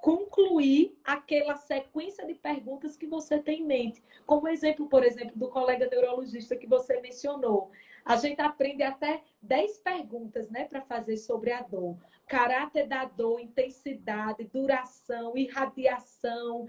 Speaker 1: concluir aquela sequência de perguntas que você tem em mente. Como exemplo, por exemplo, do colega neurologista que você mencionou. A gente aprende até 10 perguntas né, para fazer sobre a dor. Caráter da dor, intensidade, duração, irradiação.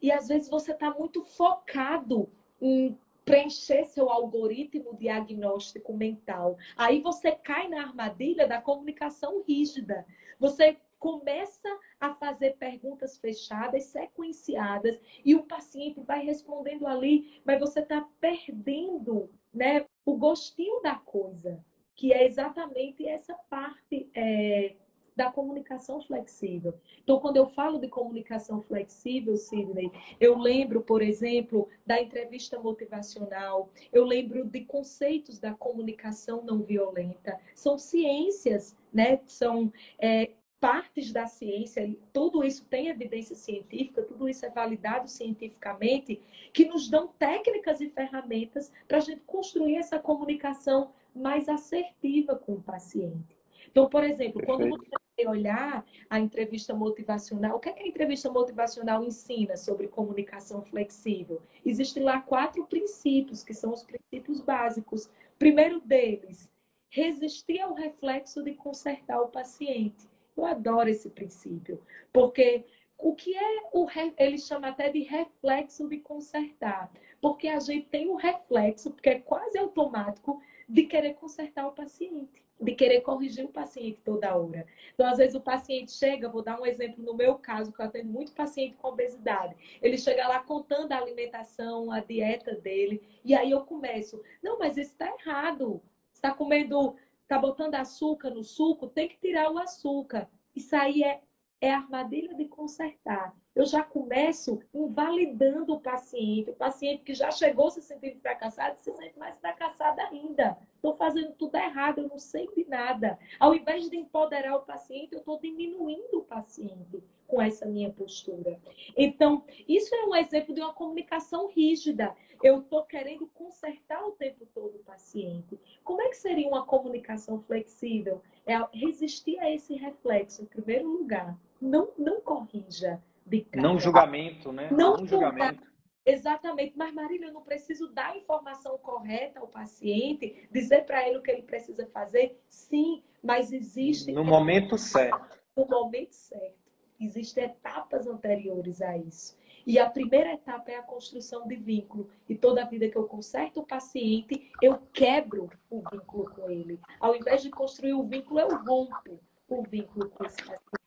Speaker 1: E às vezes você está muito focado em preencher seu algoritmo diagnóstico mental. Aí você cai na armadilha da comunicação rígida. Você começa a fazer perguntas fechadas, sequenciadas, e o paciente vai respondendo ali, mas você está perdendo né, o gostinho da coisa, que é exatamente essa parte é, da comunicação flexível. Então, quando eu falo de comunicação flexível, Sidney, eu lembro, por exemplo, da entrevista motivacional, eu lembro de conceitos da comunicação não violenta. São ciências, né? São é, partes da ciência, tudo isso tem evidência científica, tudo isso é validado cientificamente, que nos dão técnicas e ferramentas para a gente construir essa comunicação mais assertiva com o paciente. Então, por exemplo, Perfeito. quando você olhar a entrevista motivacional, o que, é que a entrevista motivacional ensina sobre comunicação flexível? Existem lá quatro princípios, que são os princípios básicos. Primeiro deles, resistir ao reflexo de consertar o paciente. Eu adoro esse princípio, porque o que é o ele chama até de reflexo de consertar, porque a gente tem um reflexo, porque é quase automático de querer consertar o paciente, de querer corrigir o paciente toda hora. Então, às vezes, o paciente chega, vou dar um exemplo no meu caso, que eu atendo muito paciente com obesidade. Ele chega lá contando a alimentação, a dieta dele, e aí eu começo, não, mas isso está errado. Está comendo, está botando açúcar no suco, tem que tirar o açúcar. Isso aí é é armadilha de consertar. Eu já começo invalidando o paciente, o paciente que já chegou se sentindo fracassado se sente mais fracassado ainda. Estou fazendo tudo errado, eu não sei de nada. Ao invés de empoderar o paciente, eu estou diminuindo o paciente com essa minha postura. Então, isso é um exemplo de uma comunicação rígida. Eu estou querendo consertar o tempo todo o paciente. Como é que seria uma comunicação flexível? É resistir a esse reflexo, em primeiro lugar não, não corrija
Speaker 2: de cara. Não julgamento, né?
Speaker 1: Não, não julgamento. Exatamente, mas Marília, eu não preciso dar a informação correta ao paciente, dizer para ele o que ele precisa fazer? Sim, mas existe.
Speaker 2: No momento certo.
Speaker 1: No momento certo. Existem etapas anteriores a isso. E a primeira etapa é a construção de vínculo. E toda vida que eu conserto o paciente, eu quebro o vínculo com ele. Ao invés de construir o vínculo, eu rompo o vínculo com esse paciente.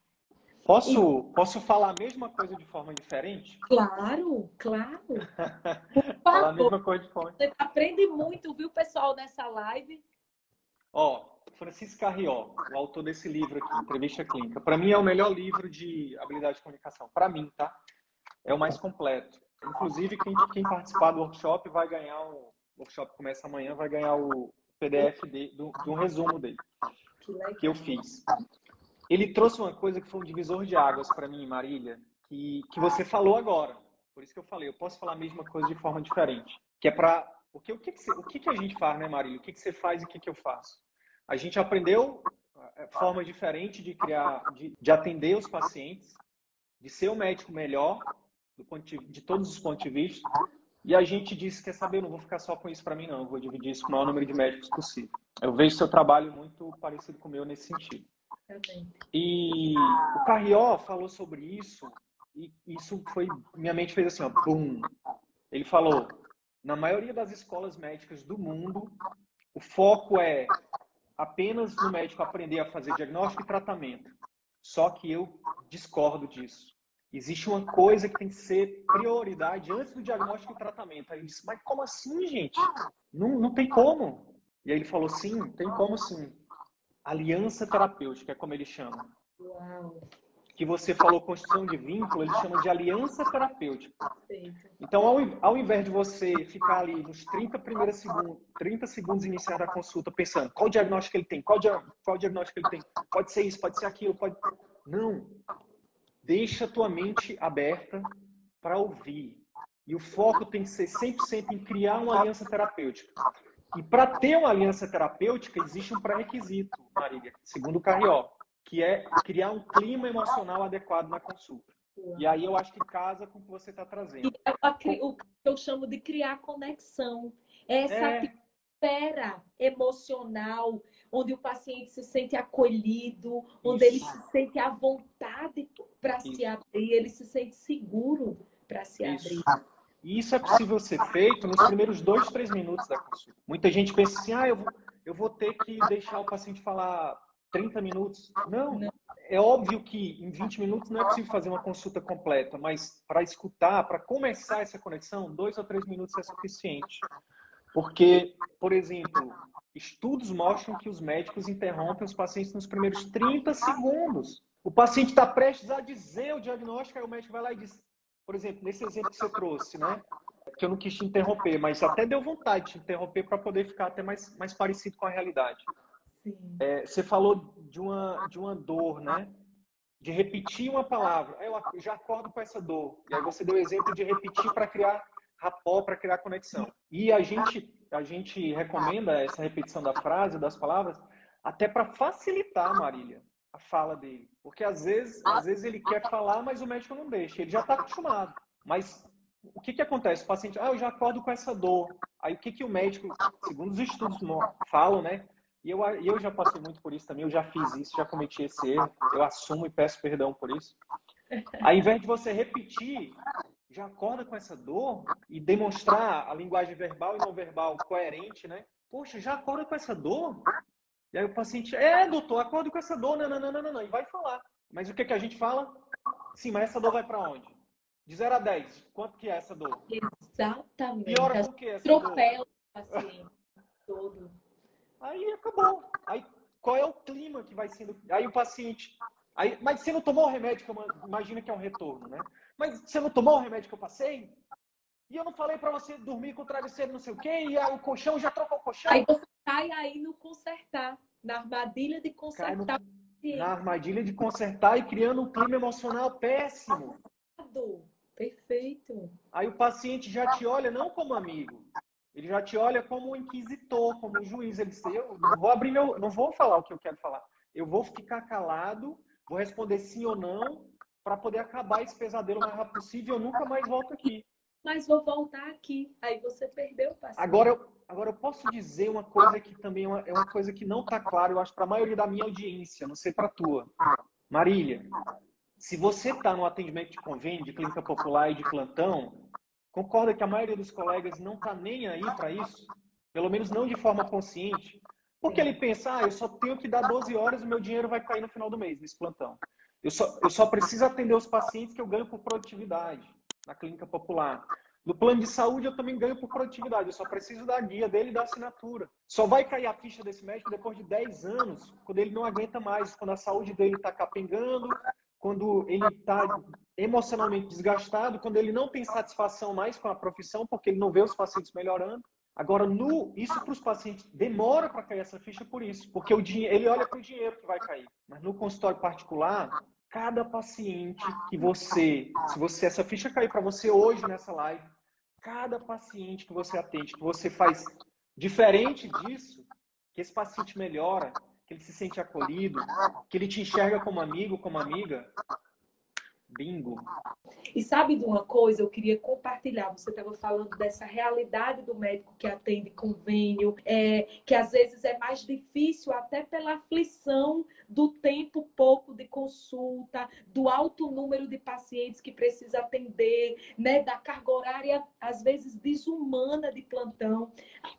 Speaker 2: Posso, posso falar a mesma coisa de forma diferente?
Speaker 1: Claro, claro.
Speaker 2: falar a mesma coisa de forma
Speaker 1: Você aprende muito, viu, pessoal, nessa live?
Speaker 2: Ó, Francisco Carrió, o autor desse livro aqui, Entrevista Clínica. Para mim é o melhor livro de habilidade de comunicação. Para mim, tá? É o mais completo. Inclusive, quem, quem participar do workshop vai ganhar o... o workshop começa amanhã, vai ganhar o PDF de, do, do resumo dele. Que, que eu fiz ele trouxe uma coisa que foi um divisor de águas para mim, Marília, que, que você falou agora. Por isso que eu falei, eu posso falar a mesma coisa de forma diferente. Que é para. O que, que, o que, que a gente faz, né, Marília? O que, que você faz e o que, que eu faço? A gente aprendeu é, forma diferente de criar, de, de atender os pacientes, de ser um médico melhor, de, de todos os pontos de vista. E a gente disse, quer saber, eu não vou ficar só com isso para mim, não. Eu vou dividir isso com o maior número de médicos possível. Eu vejo seu trabalho muito parecido com o meu nesse sentido. E o Carrió falou sobre isso e isso foi minha mente fez assim, ó, bum. Ele falou: na maioria das escolas médicas do mundo, o foco é apenas no médico aprender a fazer diagnóstico e tratamento. Só que eu discordo disso. Existe uma coisa que tem que ser prioridade antes do diagnóstico e tratamento. Aí ele disse, mas como assim, gente? Não, não tem como. E aí ele falou, sim, tem como sim aliança terapêutica, é como ele chama. Uau. Que você falou construção de vínculo, ele chama de aliança terapêutica. Então, ao, ao invés de você ficar ali nos 30 primeiros segundos, 30 segundos iniciais da consulta, pensando qual diagnóstico ele tem, qual, dia, qual diagnóstico ele tem, pode ser isso, pode ser aquilo, pode. Não. Deixa a tua mente aberta para ouvir. E o foco tem que ser 100% em criar uma aliança terapêutica. E para ter uma aliança terapêutica, existe um pré-requisito, Marília, segundo o Carrió, que é criar um clima emocional adequado na consulta. E aí eu acho que casa com o que você está trazendo.
Speaker 1: É o que eu chamo de criar conexão. Essa é. atmosfera emocional, onde o paciente se sente acolhido, onde Isso. ele se sente à vontade para se abrir, ele se sente seguro para se Isso. abrir.
Speaker 2: E isso é possível ser feito nos primeiros dois, três minutos da consulta. Muita gente pensa assim, ah, eu vou, eu vou ter que deixar o paciente falar 30 minutos. Não, é óbvio que em 20 minutos não é possível fazer uma consulta completa, mas para escutar, para começar essa conexão, dois ou três minutos é suficiente. Porque, por exemplo, estudos mostram que os médicos interrompem os pacientes nos primeiros 30 segundos. O paciente está prestes a dizer o diagnóstico, aí o médico vai lá e diz, por exemplo, nesse exemplo que você trouxe, né? Que eu não quis te interromper, mas até deu vontade de te interromper para poder ficar até mais, mais parecido com a realidade. É, você falou de uma, de uma dor, né? De repetir uma palavra. Eu já acordo com essa dor. E aí você deu o exemplo de repetir para criar rapó, para criar conexão. E a gente, a gente recomenda essa repetição da frase, das palavras, até para facilitar, Marília, a fala dele. Porque às vezes, às vezes ele quer falar, mas o médico não deixa. Ele já está acostumado. Mas o que, que acontece? O paciente, ah, eu já acordo com essa dor. Aí o que, que o médico, segundo os estudos falam, né? E eu, eu já passei muito por isso também, eu já fiz isso, já cometi esse erro, eu assumo e peço perdão por isso. Ao invés de você repetir, já acorda com essa dor e demonstrar a linguagem verbal e não verbal coerente, né? Poxa, já acorda com essa dor? E aí o paciente, é, doutor, acordo com essa dor, não, não, não, não, não, e vai falar. Mas o que, que a gente fala? Sim, mas essa dor vai para onde? De 0 a 10, quanto que é essa dor?
Speaker 1: Exatamente.
Speaker 2: Piora por que essa
Speaker 1: Atropela o paciente todo.
Speaker 2: Aí acabou. Aí qual é o clima que vai sendo? Aí o paciente, aí, mas você não tomou o remédio que eu imagina que é um retorno, né? Mas você não tomou o remédio que eu passei? E eu não falei para você dormir com o travesseiro não sei o quê, e o colchão já trocou o colchão.
Speaker 1: Aí você cai aí no consertar, na armadilha de consertar.
Speaker 2: No, na armadilha de consertar e criando um clima emocional péssimo.
Speaker 1: Perfeito.
Speaker 2: Aí o paciente já te olha não como amigo, ele já te olha como um inquisitor, como um juiz. Ele diz: eu não vou abrir meu, não vou falar o que eu quero falar. Eu vou ficar calado, vou responder sim ou não, para poder acabar esse pesadelo o mais rápido possível. Eu nunca mais volto aqui
Speaker 1: mas vou voltar aqui. Aí você perdeu o paciente.
Speaker 2: Agora eu, agora eu posso dizer uma coisa que também é uma, é uma coisa que não está clara, eu acho, para a maioria da minha audiência, não sei para a tua. Marília, se você está no atendimento de convênio, de clínica popular e de plantão, concorda que a maioria dos colegas não está nem aí para isso? Pelo menos não de forma consciente. Porque ele pensa, ah, eu só tenho que dar 12 horas e meu dinheiro vai cair no final do mês nesse plantão. Eu só, eu só preciso atender os pacientes que eu ganho por produtividade na clínica popular. No plano de saúde eu também ganho por produtividade, eu só preciso da guia dele e da assinatura. Só vai cair a ficha desse médico depois de 10 anos, quando ele não aguenta mais, quando a saúde dele está capengando, quando ele está emocionalmente desgastado, quando ele não tem satisfação mais com a profissão, porque ele não vê os pacientes melhorando. Agora, no, isso para os pacientes demora para cair essa ficha por isso, porque o dinheiro, ele olha para o dinheiro que vai cair. Mas no consultório particular, cada paciente que você, se você essa ficha cair para você hoje nessa live, cada paciente que você atende, que você faz diferente disso, que esse paciente melhora, que ele se sente acolhido, que ele te enxerga como amigo, como amiga, Bingo.
Speaker 1: E sabe de uma coisa, eu queria compartilhar. Você estava falando dessa realidade do médico que atende convênio, é, que às vezes é mais difícil até pela aflição do tempo pouco de consulta, do alto número de pacientes que precisa atender, né, da carga horária às vezes desumana de plantão.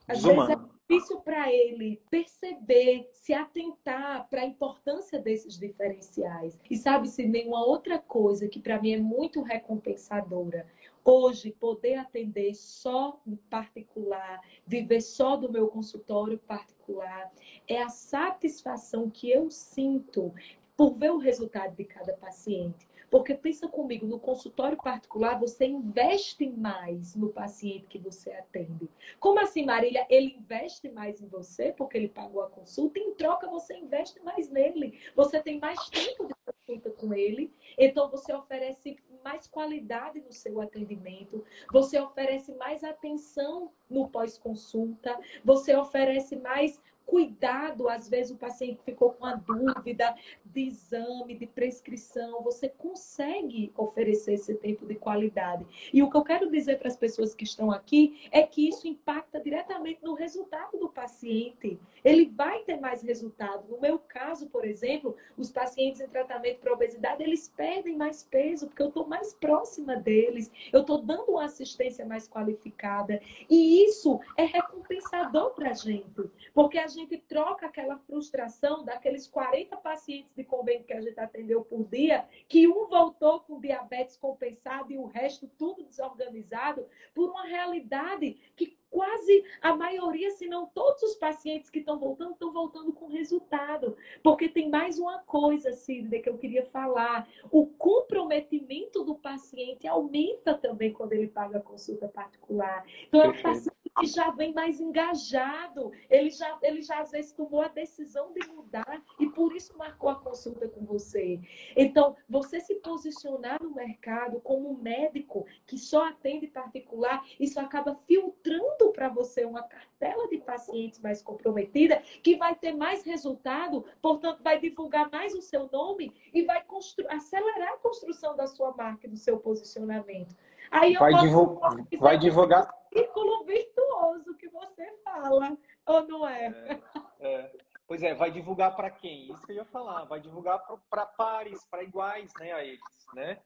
Speaker 1: Às desumana. vezes é difícil para ele perceber, se atentar para a importância desses diferenciais. E sabe-se nenhuma outra coisa que para mim é muito recompensadora. Hoje, poder atender só em particular, viver só do meu consultório particular, é a satisfação que eu sinto por ver o resultado de cada paciente. Porque pensa comigo, no consultório particular você investe mais no paciente que você atende. Como assim, Marília? Ele investe mais em você porque ele pagou a consulta, em troca você investe mais nele. Você tem mais tempo de consulta com ele, então você oferece mais qualidade no seu atendimento, você oferece mais atenção no pós-consulta, você oferece mais cuidado, às vezes o paciente ficou com a dúvida de exame, de prescrição, você consegue oferecer esse tempo de qualidade. E o que eu quero dizer para as pessoas que estão aqui é que isso impacta diretamente no resultado do paciente. Ele vai ter mais resultado. No meu caso, por exemplo, os pacientes em tratamento para obesidade, eles perdem mais peso, porque eu estou mais próxima deles, eu estou dando uma assistência mais qualificada. E isso é recompensador para a gente, porque a gente troca aquela frustração daqueles 40 pacientes de convênio que a gente atendeu por dia, que um voltou com diabetes compensado e o resto tudo desorganizado, por uma realidade que quase a maioria, se não todos os pacientes que estão voltando, estão voltando com resultado. Porque tem mais uma coisa, Sidney, que eu queria falar. O comprometimento do paciente aumenta também quando ele paga a consulta particular. Então, é um paciente que já vem mais engajado, ele já, ele já às vezes tomou a decisão de mudar e por isso marcou a consulta com você. Então, você se posicionar no mercado como um médico que só atende particular, isso acaba filtrando para você uma cartela de pacientes mais comprometida, que vai ter mais resultado, portanto, vai divulgar mais o seu nome e vai acelerar a construção da sua marca e do seu posicionamento.
Speaker 2: Aí vai, divulgar, vai divulgar.
Speaker 1: Círculo virtuoso que você fala, ou não é?
Speaker 2: é, é. Pois é, vai divulgar para quem? Isso que eu ia falar. Vai divulgar para pares, para iguais, né, a eles, né?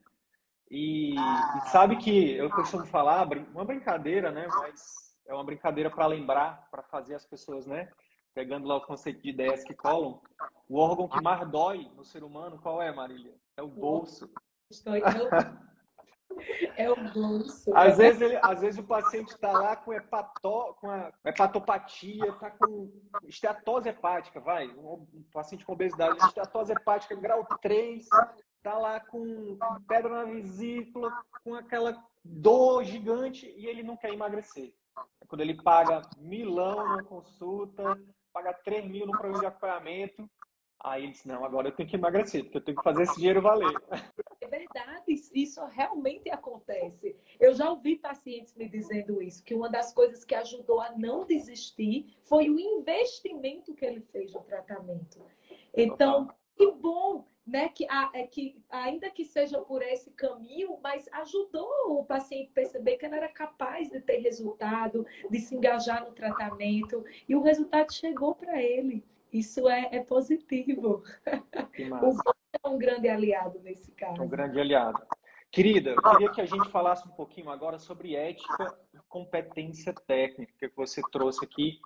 Speaker 2: E, e, sabe que eu costumo falar uma brincadeira, né? Mas é uma brincadeira para lembrar, para fazer as pessoas, né? Pegando lá o conceito de ideias que colam. O órgão que mais dói no ser humano, qual é, Marília? É o bolso.
Speaker 1: Estou É o bolso.
Speaker 2: Às vezes, ele, às vezes o paciente está lá com, hepato, com a hepatopatia, está com esteatose hepática, vai. Um, um paciente com obesidade, esteatose hepática grau 3, está lá com, pedra na vesícula, com aquela dor gigante e ele não quer emagrecer. É quando ele paga milão na consulta, paga 3 mil no programa de acompanhamento, Aí ele disse, não, agora eu tenho que emagrecer, porque eu tenho que fazer esse dinheiro valer.
Speaker 1: Verdade, isso realmente acontece. Eu já ouvi pacientes me dizendo isso, que uma das coisas que ajudou a não desistir foi o investimento que ele fez no tratamento. Então, que bom, né? Que, é que ainda que seja por esse caminho, mas ajudou o paciente a perceber que ele era capaz de ter resultado, de se engajar no tratamento, e o resultado chegou para ele. Isso é, é positivo. O um grande aliado nesse caso.
Speaker 2: Um grande aliado. Querida, eu queria que a gente falasse um pouquinho agora sobre ética e competência técnica que você trouxe aqui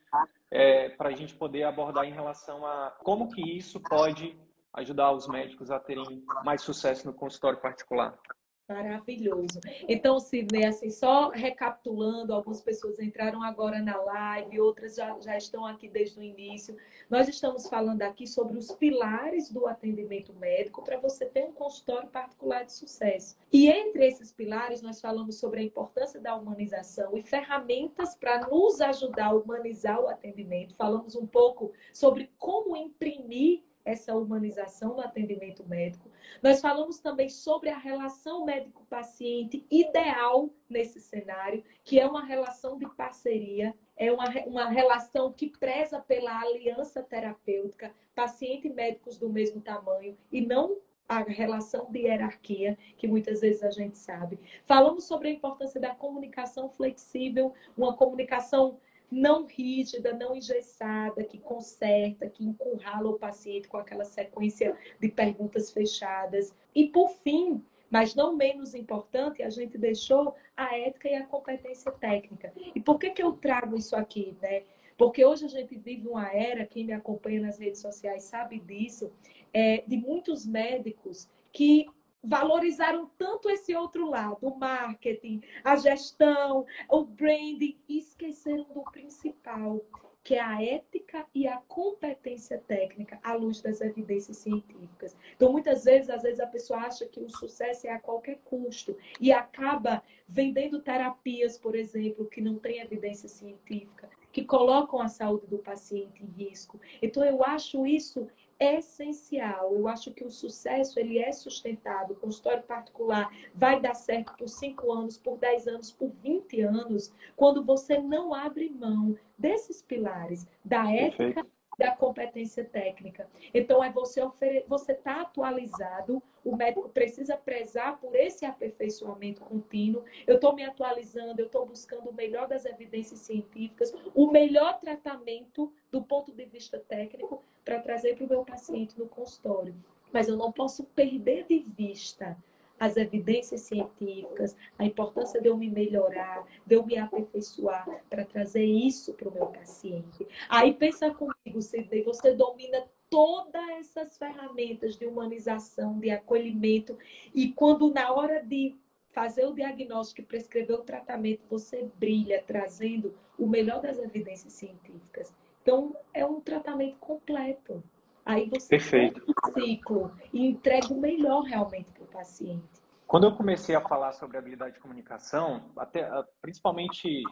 Speaker 2: é, para a gente poder abordar em relação a como que isso pode ajudar os médicos a terem mais sucesso no consultório particular.
Speaker 1: Maravilhoso. Então, Sidney, assim, só recapitulando, algumas pessoas entraram agora na live, outras já, já estão aqui desde o início. Nós estamos falando aqui sobre os pilares do atendimento médico para você ter um consultório particular de sucesso. E entre esses pilares, nós falamos sobre a importância da humanização e ferramentas para nos ajudar a humanizar o atendimento. Falamos um pouco sobre como imprimir essa humanização do atendimento médico. Nós falamos também sobre a relação médico-paciente ideal nesse cenário, que é uma relação de parceria, é uma, uma relação que preza pela aliança terapêutica, paciente e médicos do mesmo tamanho, e não a relação de hierarquia, que muitas vezes a gente sabe. Falamos sobre a importância da comunicação flexível, uma comunicação não rígida, não engessada, que conserta, que encurrala o paciente com aquela sequência de perguntas fechadas. E, por fim, mas não menos importante, a gente deixou a ética e a competência técnica. E por que, que eu trago isso aqui, né? Porque hoje a gente vive uma era, quem me acompanha nas redes sociais sabe disso, é, de muitos médicos que valorizaram tanto esse outro lado, o marketing, a gestão, o branding, e esqueceram do principal, que é a ética e a competência técnica à luz das evidências científicas. Então, muitas vezes, às vezes a pessoa acha que o sucesso é a qualquer custo e acaba vendendo terapias, por exemplo, que não têm evidência científica, que colocam a saúde do paciente em risco. Então, eu acho isso essencial. Eu acho que o sucesso ele é sustentável. O consultório particular vai dar certo por 5 anos, por 10 anos, por 20 anos, quando você não abre mão desses pilares da ética Perfeito da competência técnica. Então, é você oferecer, você está atualizado, o médico precisa prezar por esse aperfeiçoamento contínuo. Eu estou me atualizando, eu estou buscando o melhor das evidências científicas, o melhor tratamento do ponto de vista técnico para trazer para o meu paciente no consultório. Mas eu não posso perder de vista as evidências científicas, a importância de eu me melhorar, de eu me aperfeiçoar para trazer isso para o meu paciente. Aí pensa comigo, Sidney, você domina todas essas ferramentas de humanização, de acolhimento, e quando na hora de fazer o diagnóstico e prescrever o tratamento, você brilha trazendo o melhor das evidências científicas. Então, é um tratamento completo. Aí você
Speaker 2: Perfeito.
Speaker 1: o ciclo e entrega o melhor realmente para paciente.
Speaker 2: Quando eu comecei a falar sobre habilidade de comunicação, até principalmente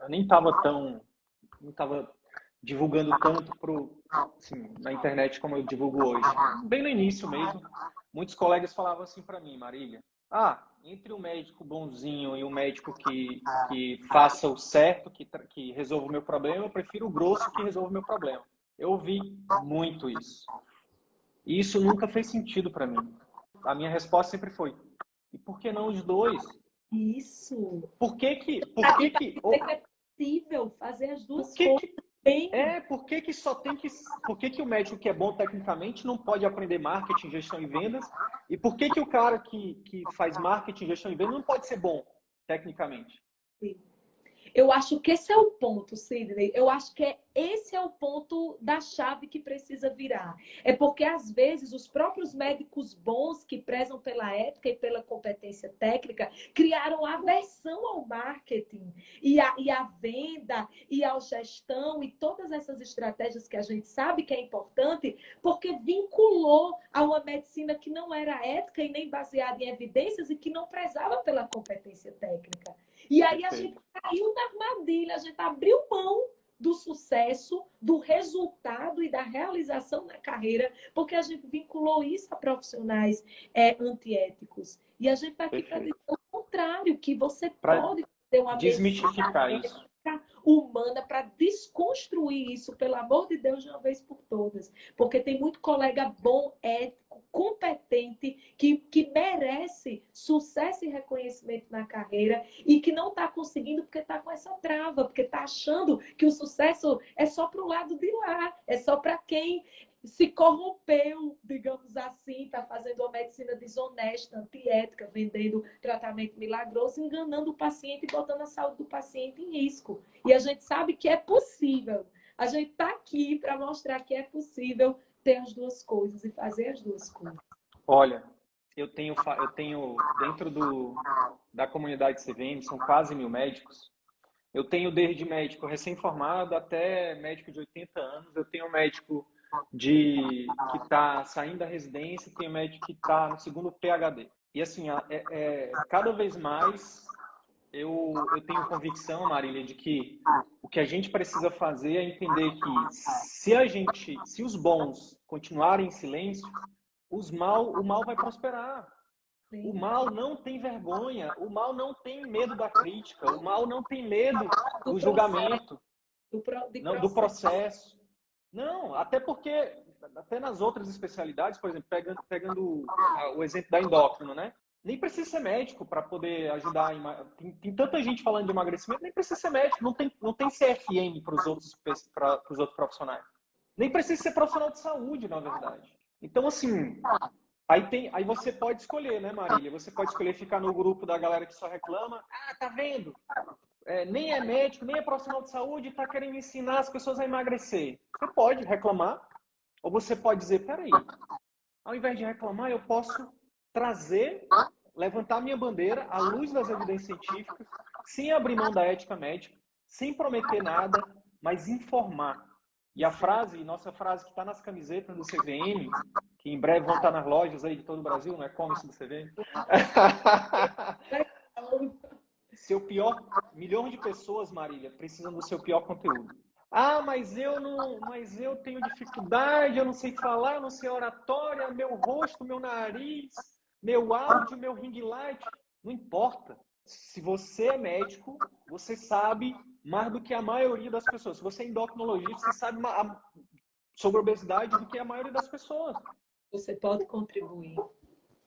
Speaker 2: eu nem estava tão não estava divulgando tanto pro, assim, na internet como eu divulgo hoje. Bem no início mesmo, muitos colegas falavam assim para mim, Marília, ah, entre o médico bonzinho e o médico que, que faça o certo, que, que resolva o meu problema, eu prefiro o grosso que resolva o meu problema. Eu ouvi muito isso. E isso nunca fez sentido para mim. A minha resposta sempre foi: e por que não os dois?
Speaker 1: Isso.
Speaker 2: Por que que. Por que, que,
Speaker 1: é possível fazer as duas
Speaker 2: que
Speaker 1: coisas.
Speaker 2: Que, bem. É, por que, que só tem que. Por que, que o médico que é bom tecnicamente não pode aprender marketing, gestão e vendas? E por que, que o cara que, que faz marketing, gestão e vendas não pode ser bom tecnicamente?
Speaker 1: Sim. Eu acho que esse é o ponto, Sidney. Eu acho que é, esse é o ponto da chave que precisa virar. É porque, às vezes, os próprios médicos bons que prezam pela ética e pela competência técnica criaram aversão ao marketing e à, e à venda e à gestão e todas essas estratégias que a gente sabe que é importante, porque vinculou a uma medicina que não era ética e nem baseada em evidências e que não prezava pela competência técnica. E aí a gente caiu na armadilha, a gente abriu mão do sucesso, do resultado e da realização na carreira, porque a gente vinculou isso a profissionais é, antiéticos. E a gente está aqui para dizer o contrário, que você pra pode ter uma
Speaker 2: desmistificar isso
Speaker 1: humana para desconstruir isso, pelo amor de Deus, de uma vez por todas. Porque tem muito colega bom, ético, competente, que, que merece sucesso e reconhecimento na carreira e que não está conseguindo porque está com essa trava, porque está achando que o sucesso é só para o lado de lá, é só para quem se corrompeu, digamos assim, está fazendo uma medicina desonesta, antiética, vendendo tratamento milagroso, enganando o paciente e botando a saúde do paciente em risco. E a gente sabe que é possível. A gente está aqui para mostrar que é possível ter as duas coisas e fazer as duas coisas.
Speaker 2: Olha, eu tenho, eu tenho dentro do, da comunidade CVM, são quase mil médicos. Eu tenho desde médico recém-formado até médico de 80 anos. Eu tenho médico de que está saindo da residência, tem médico que está no segundo PhD. E assim, é, é, cada vez mais eu, eu tenho convicção, Marília, de que o que a gente precisa fazer é entender que se a gente, se os bons continuarem em silêncio, os mal, o mal vai prosperar. O mal não tem vergonha, o mal não tem medo da crítica, o mal não tem medo do, julgamento, do, não, do processo. Não, até porque, até nas outras especialidades, por exemplo, pegando, pegando o exemplo da endócrino, né? Nem precisa ser médico para poder ajudar. Tem, tem, tanta gente falando de emagrecimento, nem precisa ser médico, não tem, não tem CFM para os outros, outros profissionais. Nem precisa ser profissional de saúde, na verdade. Então, assim, aí, tem, aí você pode escolher, né, Marília? Você pode escolher ficar no grupo da galera que só reclama. Ah, tá vendo? É, nem é médico, nem é profissional de saúde e está querendo ensinar as pessoas a emagrecer. Você pode reclamar, ou você pode dizer, peraí, ao invés de reclamar, eu posso trazer, levantar minha bandeira à luz das evidências científicas, sem abrir mão da ética médica, sem prometer nada, mas informar. E a frase, nossa frase que está nas camisetas do CVM, que em breve vão estar nas lojas aí de todo o Brasil, não é como-se do CVM. Seu pior, milhões de pessoas, Marília, precisam do seu pior conteúdo. Ah, mas eu não, mas eu tenho dificuldade, eu não sei falar, não sei oratória, meu rosto, meu nariz, meu áudio, meu ring light, não importa. Se você é médico, você sabe mais do que a maioria das pessoas. Se você é endocrinologista, você sabe sobre obesidade do que a maioria das pessoas.
Speaker 1: Você pode contribuir.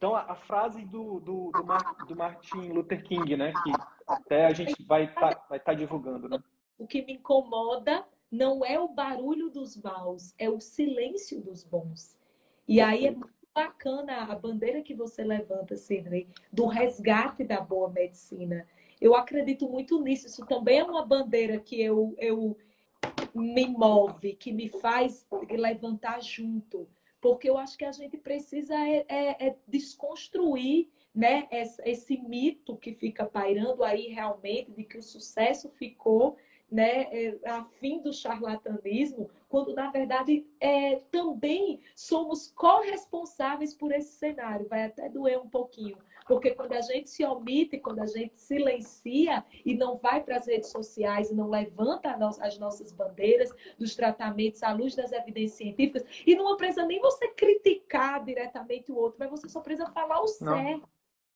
Speaker 2: Então, a, a frase do, do, do, Mar, do, Martin Luther King, né, que até a gente vai estar tá, vai tá divulgando, né?
Speaker 1: O que me incomoda não é o barulho dos maus, é o silêncio dos bons. E aí é muito bacana a bandeira que você levanta, Sidney, do resgate da boa medicina. Eu acredito muito nisso. Isso também é uma bandeira que eu, eu me move, que me faz levantar junto. Porque eu acho que a gente precisa é, é, é desconstruir né, esse, esse mito que fica pairando aí realmente de que o sucesso ficou né, é, a fim do charlatanismo, quando na verdade é, também somos corresponsáveis por esse cenário. Vai até doer um pouquinho, porque quando a gente se omite, quando a gente silencia e não vai para as redes sociais e não levanta as nossas bandeiras dos tratamentos à luz das evidências científicas, e não precisa nem você criticar diretamente o outro, mas você só precisa falar o não. certo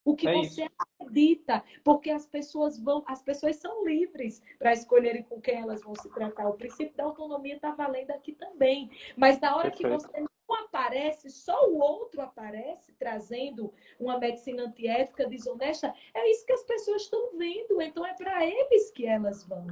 Speaker 1: o que é você isso. acredita, porque as pessoas vão, as pessoas são livres para escolherem com quem elas vão se tratar. O princípio da autonomia está valendo aqui também. Mas na hora Perfeito. que você não aparece, só o outro aparece trazendo uma medicina antiética, desonesta, é isso que as pessoas estão vendo. Então é para eles que elas vão.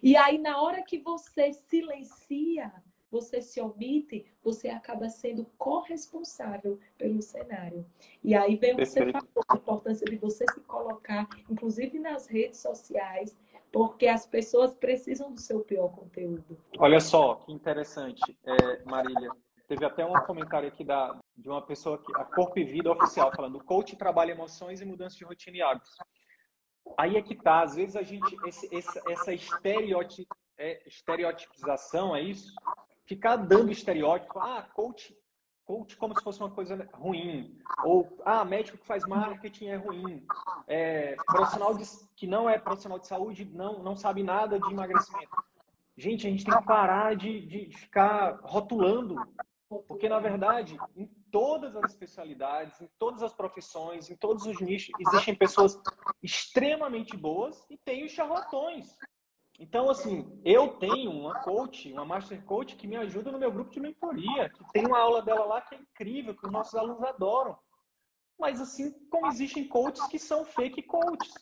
Speaker 1: E aí na hora que você silencia, você se omite, você acaba sendo corresponsável pelo cenário. E aí vem você falou a importância de você se colocar, inclusive nas redes sociais, porque as pessoas precisam do seu pior conteúdo.
Speaker 2: Olha só, que interessante, é, Marília. Teve até um comentário aqui da, de uma pessoa que a Corpo e Vida Oficial falando: o coach trabalha emoções e mudança de rotina e hábitos. Aí é que tá, às vezes a gente esse, essa, é, estereotipização é isso ficar dando estereótipo, ah, coach, coach como se fosse uma coisa ruim, ou ah, médico que faz marketing é ruim, é, profissional de, que não é profissional de saúde não, não sabe nada de emagrecimento. Gente, a gente tem que parar de, de ficar rotulando, porque na verdade, em todas as especialidades, em todas as profissões, em todos os nichos, existem pessoas extremamente boas e tem os charlatões. Então, assim, eu tenho uma coach, uma master coach que me ajuda no meu grupo de mentoria, que tem uma aula dela lá que é incrível, que os nossos alunos adoram. Mas assim como existem coaches que são fake coaches.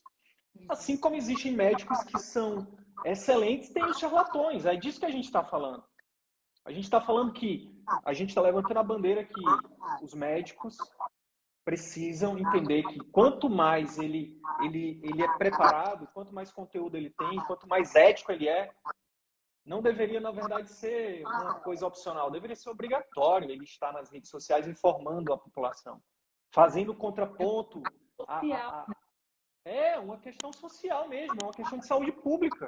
Speaker 2: Assim como existem médicos que são excelentes, tem os charlatões. É disso que a gente está falando. A gente está falando que a gente está levantando a bandeira que os médicos precisam entender que quanto mais ele, ele, ele é preparado, quanto mais conteúdo ele tem, quanto mais ético ele é, não deveria, na verdade, ser uma coisa opcional, deveria ser obrigatório ele estar nas redes sociais informando a população, fazendo contraponto. A, a, a... É uma questão social mesmo, é uma questão de saúde pública.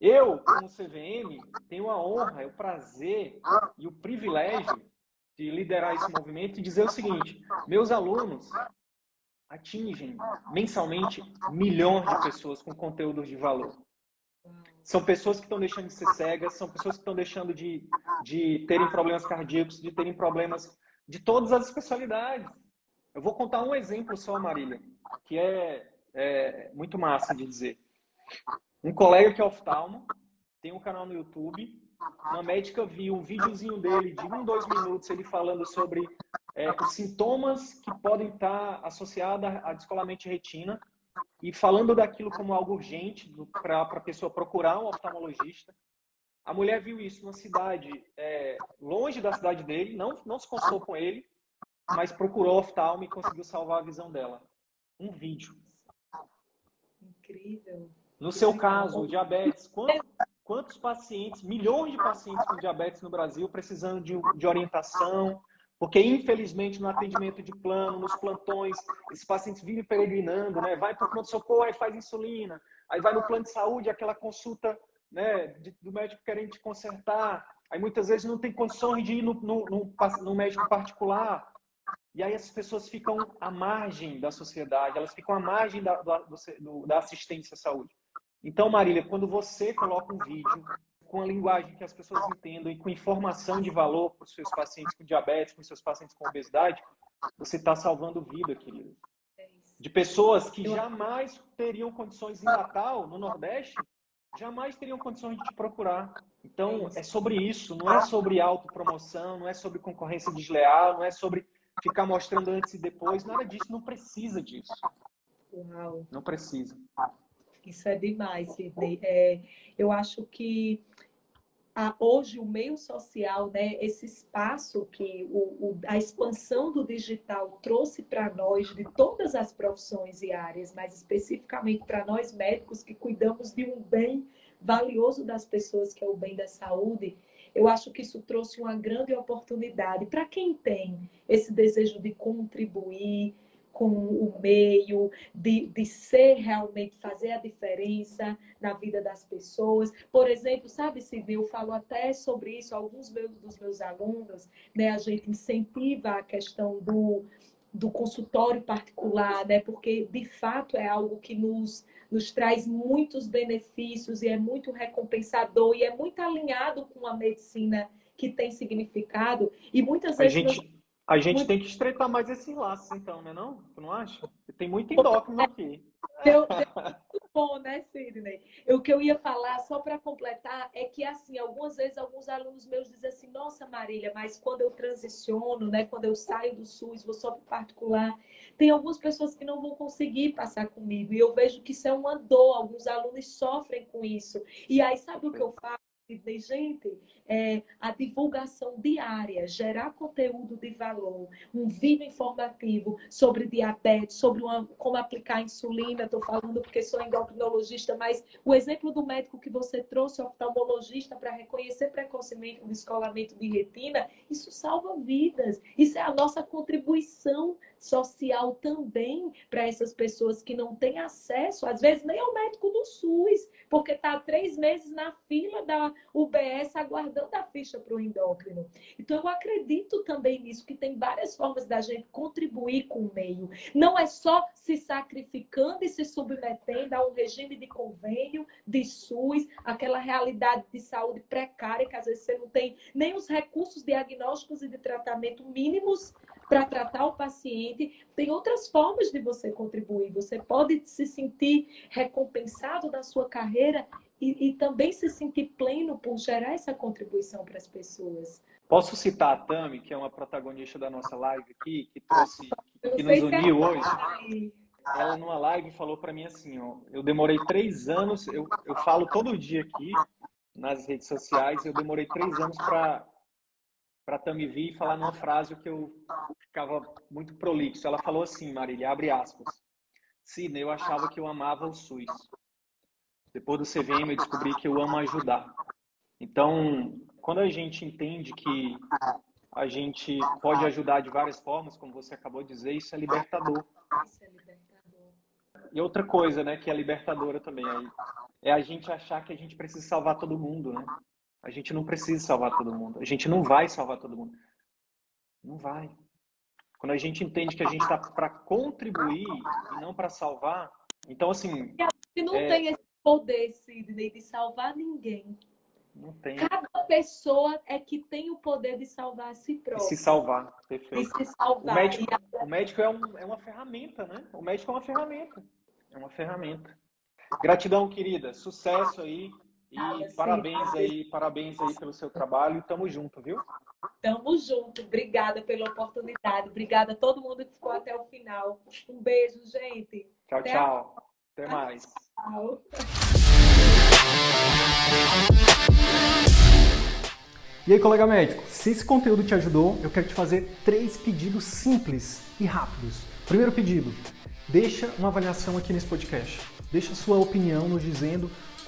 Speaker 2: Eu, como CVM, tenho a honra, o prazer e o privilégio de liderar esse movimento e dizer o seguinte: meus alunos atingem mensalmente milhões de pessoas com conteúdos de valor. São pessoas que estão deixando de ser cegas, são pessoas que estão deixando de, de terem problemas cardíacos, de terem problemas de todas as especialidades. Eu vou contar um exemplo só, Marília, que é, é muito massa de dizer. Um colega que é oftalmo, tem um canal no YouTube, uma médica viu um videozinho dele de um, dois minutos, ele falando sobre é, os sintomas que podem estar associados a descolamento de retina e falando daquilo como algo urgente para a pessoa procurar um oftalmologista. A mulher viu isso numa cidade é, longe da cidade dele, não, não se consultou com ele, mas procurou oftalmo e conseguiu salvar a visão dela. Um vídeo.
Speaker 1: Incrível.
Speaker 2: No seu caso, diabetes, quanto, quantos pacientes, milhões de pacientes com diabetes no Brasil precisando de, de orientação, porque infelizmente no atendimento de plano, nos plantões, esses pacientes vivem peregrinando, né? Vai para o pronto-socorro, aí faz insulina, aí vai no plano de saúde, aquela consulta né, de, do médico querendo te consertar, aí muitas vezes não tem condições de ir no, no, no, no médico particular, e aí as pessoas ficam à margem da sociedade, elas ficam à margem da, do, da assistência à saúde. Então, Marília, quando você coloca um vídeo com a linguagem que as pessoas entendam e com informação de valor para os seus pacientes com diabetes, para os seus pacientes com obesidade, você está salvando vida, querida. De pessoas que jamais teriam condições em Natal, no Nordeste, jamais teriam condições de te procurar. Então, é sobre isso, não é sobre autopromoção, não é sobre concorrência desleal, não é sobre ficar mostrando antes e depois, nada disso, não precisa disso.
Speaker 1: Uau.
Speaker 2: Não precisa.
Speaker 1: Isso é demais, Sidney. É, eu acho que a, hoje o meio social, né, esse espaço que o, o, a expansão do digital trouxe para nós, de todas as profissões e áreas, mas especificamente para nós médicos que cuidamos de um bem valioso das pessoas, que é o bem da saúde, eu acho que isso trouxe uma grande oportunidade para quem tem esse desejo de contribuir, com o meio, de, de ser realmente, fazer a diferença na vida das pessoas. Por exemplo, sabe, Sidney, eu falo até sobre isso, alguns meus, dos meus alunos, né, a gente incentiva a questão do, do consultório particular, né, porque de fato é algo que nos, nos traz muitos benefícios e é muito recompensador e é muito alinhado com a medicina que tem significado. E muitas vezes.
Speaker 2: A gente... A gente muito... tem que estreitar mais esses laços, então, né? Não? Tu não acha? Tem muito endócrino aqui.
Speaker 1: Deu, deu muito bom, né, Sidney? O que eu ia falar, só para completar, é que, assim, algumas vezes alguns alunos meus dizem assim: Nossa, Marília, mas quando eu transiciono, né, quando eu saio do SUS, vou só para particular, tem algumas pessoas que não vão conseguir passar comigo. E eu vejo que isso é uma dor, alguns alunos sofrem com isso. E aí, sabe o que eu faço? De gente, é, a divulgação diária, gerar conteúdo de valor, um vídeo informativo sobre diabetes, sobre uma, como aplicar insulina, estou falando porque sou endocrinologista, mas o exemplo do médico que você trouxe, oftalmologista, para reconhecer precocemente o descolamento de retina, isso salva vidas. Isso é a nossa contribuição social também para essas pessoas que não têm acesso, às vezes nem ao médico do SUS, porque está três meses na fila da UBS aguardando a ficha para o endócrino. Então, eu acredito também nisso, que tem várias formas da gente contribuir com o meio. Não é só se sacrificando e se submetendo a um regime de convênio, de SUS, aquela realidade de saúde precária, que às vezes você não tem nem os recursos diagnósticos e de tratamento mínimos para tratar o paciente. Tem outras formas de você contribuir. Você pode se sentir recompensado da sua carreira e, e também se sentir pleno por gerar essa contribuição para as pessoas.
Speaker 2: Posso citar a Tami, que é uma protagonista da nossa live aqui, que trouxe, que nos uniu hoje. Ela numa live falou para mim assim, ó, eu demorei três anos, eu, eu falo todo dia aqui nas redes sociais, eu demorei três anos para para Tami vir e falar numa frase que eu ficava muito prolixo. Ela falou assim, Marília, abre aspas. Sidney, eu achava que eu amava o SUS. Depois do CVM, eu descobri que eu amo ajudar. Então, quando a gente entende que a gente pode ajudar de várias formas, como você acabou de dizer, isso é libertador. Isso é libertador. E outra coisa, né, que é libertadora também, é a gente achar que a gente precisa salvar todo mundo, né? A gente não precisa salvar todo mundo. A gente não vai salvar todo mundo. Não vai. Quando a gente entende que a gente está para contribuir e não para salvar, então assim.
Speaker 1: E não é... tem esse poder, Sidney, de salvar ninguém.
Speaker 2: Não tem.
Speaker 1: Cada pessoa é que tem o poder de salvar a si própria.
Speaker 2: se salvar, perfeito.
Speaker 1: se salvar.
Speaker 2: O médico, o médico é, um, é uma ferramenta, né? O médico é uma ferramenta. É uma ferramenta. Gratidão, querida. Sucesso aí. E ah, parabéns aí, parabéns aí pelo seu trabalho. Tamo junto, viu?
Speaker 1: Tamo junto. Obrigada pela oportunidade. Obrigada a todo mundo que ficou até o final. Um beijo, gente.
Speaker 2: Tchau, até tchau. A... Até mais. Tchau.
Speaker 3: E aí, colega médico, se esse conteúdo te ajudou, eu quero te fazer três pedidos simples e rápidos. Primeiro pedido, deixa uma avaliação aqui nesse podcast. Deixa sua opinião nos dizendo